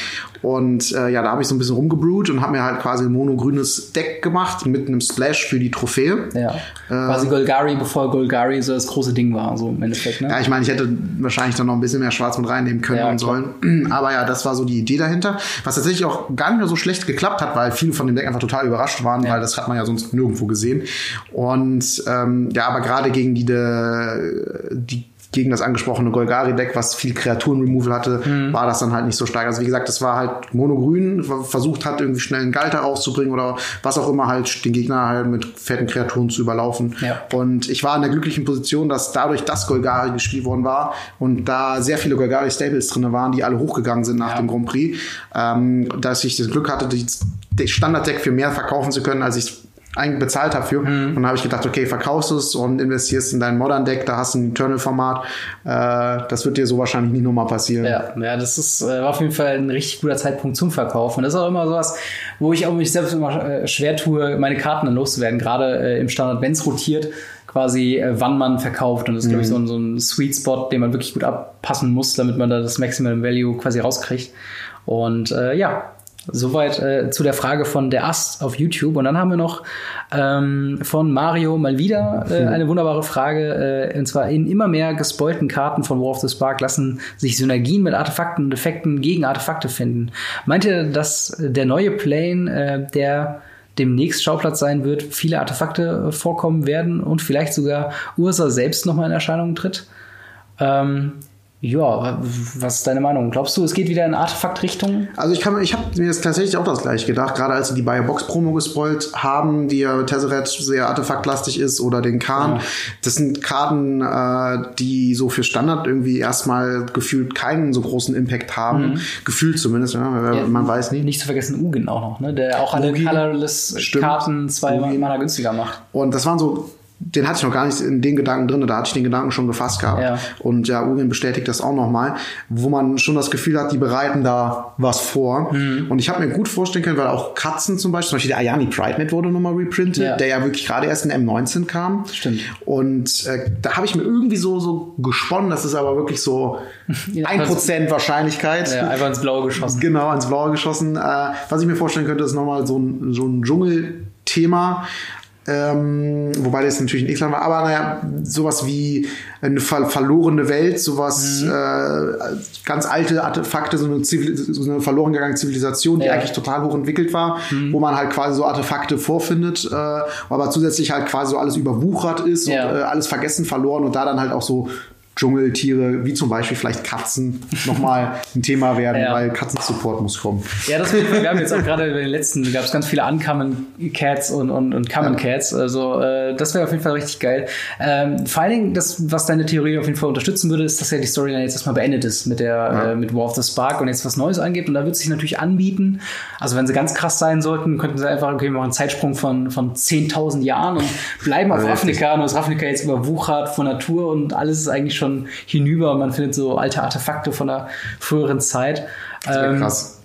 Und äh, ja, da habe ich so ein bisschen rumgebrüht und habe mir halt quasi ein monogrünes Deck gemacht mit einem Splash für die Trophäe. Ja. Äh, quasi Golgari, bevor Golgari so das große Ding war, so im Endeffekt. Ne? Ja, ich meine, ich hätte wahrscheinlich dann noch ein bisschen mehr Schwarz mit reinnehmen können ja, und sollen. Aber ja, das war so die Idee dahinter. Was tatsächlich auch gar nicht mehr so schlecht geklappt hat, weil viele von dem Deck einfach total überrascht waren, ja. weil das hat man ja sonst nirgendwo gesehen. Und ähm, ja, aber gerade gegen die, die gegen das angesprochene Golgari-Deck, was viel Kreaturen-Removal hatte, mhm. war das dann halt nicht so stark. Also wie gesagt, das war halt monogrün, versucht hat, irgendwie schnell einen Galter rauszubringen oder was auch immer halt den Gegner halt mit fetten Kreaturen zu überlaufen. Ja. Und ich war in der glücklichen Position, dass dadurch das Golgari gespielt worden war und da sehr viele Golgari-Stables drin waren, die alle hochgegangen sind nach ja. dem Grand Prix, ähm, dass ich das Glück hatte, das Standard-Deck für mehr verkaufen zu können, als ich bezahlt habe für. Mhm. Und dann habe ich gedacht, okay, verkaufst du es und investierst in dein Modern Deck, da hast du ein Eternal-Format. Äh, das wird dir so wahrscheinlich nicht nochmal passieren. Ja, ja, das ist äh, auf jeden Fall ein richtig guter Zeitpunkt zum Verkaufen. Und das ist auch immer sowas, wo ich auch mich selbst immer äh, schwer tue, meine Karten dann loszuwerden. Gerade äh, im Standard, wenn es rotiert, quasi äh, wann man verkauft. Und das ist, mhm. glaube ich, so ein, so ein Sweet Spot, den man wirklich gut abpassen muss, damit man da das Maximum Value quasi rauskriegt. Und äh, ja, Soweit äh, zu der Frage von der Ast auf YouTube. Und dann haben wir noch ähm, von Mario mal wieder äh, eine wunderbare Frage. Äh, und zwar in immer mehr gespoilten Karten von War of the Spark lassen sich Synergien mit Artefakten und Effekten gegen Artefakte finden. Meint ihr, dass der neue Plane, äh, der demnächst Schauplatz sein wird, viele Artefakte äh, vorkommen werden und vielleicht sogar Ursa selbst nochmal in Erscheinung tritt? Ähm, ja, was ist deine Meinung? Glaubst du, es geht wieder in Artefakt-Richtung? Also ich, kann, ich habe mir jetzt tatsächlich auch das gleiche gedacht, gerade als sie die Biobox-Promo gespoilt haben, die ja Tesseret sehr artefaktlastig ist oder den Khan. Ja. Das sind Karten, äh, die so für Standard irgendwie erstmal gefühlt keinen so großen Impact haben. Mhm. Gefühlt zumindest, ja, ja, man weiß nicht. Nicht zu vergessen Ugin auch noch, ne? der auch alle Colorless-Karten zwei Mana günstiger macht. Und das waren so den hatte ich noch gar nicht in den Gedanken drin, da hatte ich den Gedanken schon gefasst gehabt. Ja. Und ja, Ugin bestätigt das auch nochmal, wo man schon das Gefühl hat, die bereiten da was vor. Mhm. Und ich habe mir gut vorstellen können, weil auch Katzen zum Beispiel, zum Beispiel der Ayani Pride Net wurde nochmal reprintet, ja. der ja wirklich gerade erst in M19 kam. Stimmt. Und äh, da habe ich mir irgendwie so, so gesponnen, das ist aber wirklich so ein Prozent Wahrscheinlichkeit. Ja, einfach ins Blaue geschossen. Genau, ins Blaue geschossen. Äh, was ich mir vorstellen könnte, ist nochmal so ein, so ein Dschungel-Thema, ähm, wobei das natürlich nicht lang war, aber naja, sowas wie eine ver verlorene Welt, sowas mhm. äh, ganz alte Artefakte, so eine, Zivil so eine verloren gegangene Zivilisation, die ja. eigentlich total hoch entwickelt war, mhm. wo man halt quasi so Artefakte vorfindet, äh, aber zusätzlich halt quasi so alles überwuchert ist ja. und äh, alles vergessen, verloren und da dann halt auch so Dschungeltiere, wie zum Beispiel vielleicht Katzen, nochmal ein Thema werden, ja. weil Katzensupport muss kommen. Ja, das wir haben jetzt auch gerade in den letzten, gab es ganz viele Uncommon Cats und, und, und Common ja. Cats. Also äh, das wäre auf jeden Fall richtig geil. Ähm, vor allen Dingen, das, was deine Theorie auf jeden Fall unterstützen würde, ist, dass ja die Storyline jetzt erstmal beendet ist mit der ja. äh, mit War of the Spark und jetzt was Neues angeht. Und da wird sich natürlich anbieten. Also wenn sie ganz krass sein sollten, könnten sie einfach, okay, wir machen einen Zeitsprung von, von 10.000 Jahren und bleiben auf Ravnica. Und das Ravnica jetzt überwuchert von Natur und alles ist eigentlich schon schon hinüber. Man findet so alte Artefakte von der früheren Zeit. Das ähm, krass.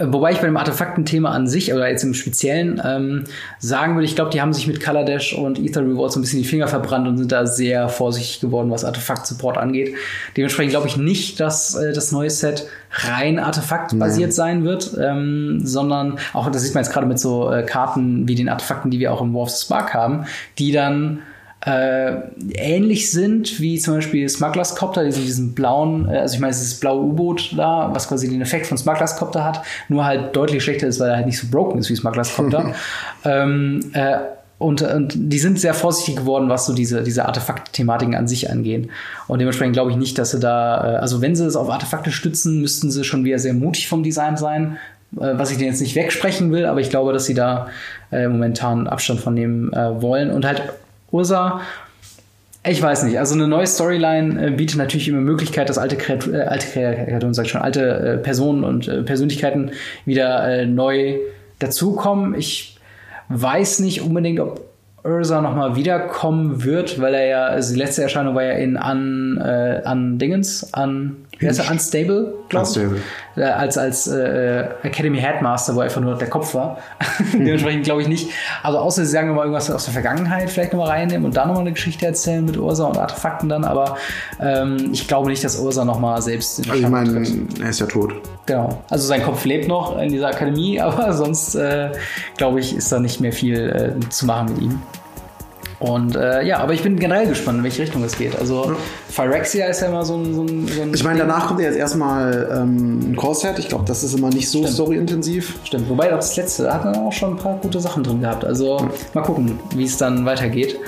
Wobei ich bei dem Artefaktenthema an sich oder jetzt im Speziellen ähm, sagen würde, ich glaube, die haben sich mit Dash und Ether Reward so ein bisschen die Finger verbrannt und sind da sehr vorsichtig geworden, was Artefakt-Support angeht. Dementsprechend glaube ich nicht, dass äh, das neue Set rein artefaktbasiert sein wird, ähm, sondern auch, das sieht man jetzt gerade mit so äh, Karten wie den Artefakten, die wir auch im War of Spark haben, die dann äh, ähnlich sind wie zum Beispiel Smugglers Copter, diesen, diesen blauen, äh, also ich meine, dieses blaue U-Boot da, was quasi den Effekt von Smugglers Copter hat, nur halt deutlich schlechter ist, weil er halt nicht so broken ist wie Smugglers Copter. ähm, äh, und, und die sind sehr vorsichtig geworden, was so diese, diese Artefakt-Thematiken an sich angehen. Und dementsprechend glaube ich nicht, dass sie da, äh, also wenn sie es auf Artefakte stützen, müssten sie schon wieder sehr mutig vom Design sein, äh, was ich denen jetzt nicht wegsprechen will, aber ich glaube, dass sie da äh, momentan Abstand von nehmen äh, wollen und halt Ursa. Ich weiß nicht, also eine neue Storyline äh, bietet natürlich immer Möglichkeit, dass alte Kreaturen, äh, alte Kreaturen, sag ich schon, alte äh, Personen und äh, Persönlichkeiten wieder äh, neu dazukommen. Ich weiß nicht unbedingt, ob Ursa nochmal wiederkommen wird, weil er ja, also die letzte Erscheinung war ja in an, äh, an Dingens, an wie heißt er? Unstable, glaube ich. Unstable. Äh, als als äh, Academy Headmaster, wo einfach nur der Kopf war. Dementsprechend glaube ich nicht. Also außer sie sagen nochmal irgendwas aus der Vergangenheit vielleicht nochmal reinnehmen und dann nochmal eine Geschichte erzählen mit Ursa und Artefakten dann, aber ähm, ich glaube nicht, dass Ursa nochmal selbst in Also ich meine, er ist ja tot. Genau. Also sein Kopf lebt noch in dieser Akademie, aber sonst äh, glaube ich, ist da nicht mehr viel äh, zu machen mit ihm. Und äh, ja, aber ich bin generell gespannt, in welche Richtung es geht. Also ja. Phyrexia ist ja immer so ein, so ein, so ein Ich meine, danach kommt ja jetzt erstmal ähm, ein Corset. Ich glaube, das ist immer nicht so Stimmt. storyintensiv. Stimmt. Wobei auch das letzte, da hat man auch schon ein paar gute Sachen drin gehabt. Also ja. mal gucken, wie es dann weitergeht.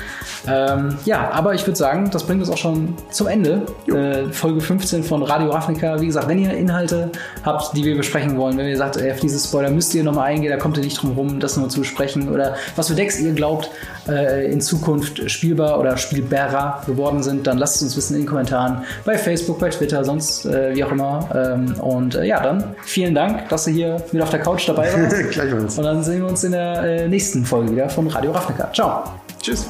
Ähm, ja, aber ich würde sagen, das bringt uns auch schon zum Ende. Äh, Folge 15 von Radio Ravnica. Wie gesagt, wenn ihr Inhalte habt, die wir besprechen wollen, wenn ihr sagt, ey, auf diese Spoiler müsst ihr nochmal eingehen, da kommt ihr nicht drum rum, das nochmal zu besprechen. Oder was für Decks ihr glaubt, äh, in Zukunft spielbar oder spielbarer geworden sind, dann lasst es uns wissen in den Kommentaren bei Facebook, bei Twitter, sonst äh, wie auch immer. Ähm, und äh, ja, dann vielen Dank, dass ihr hier mit auf der Couch dabei wart. Gleichfalls. Und dann sehen wir uns in der äh, nächsten Folge wieder von Radio Ravnica. Ciao. Tschüss.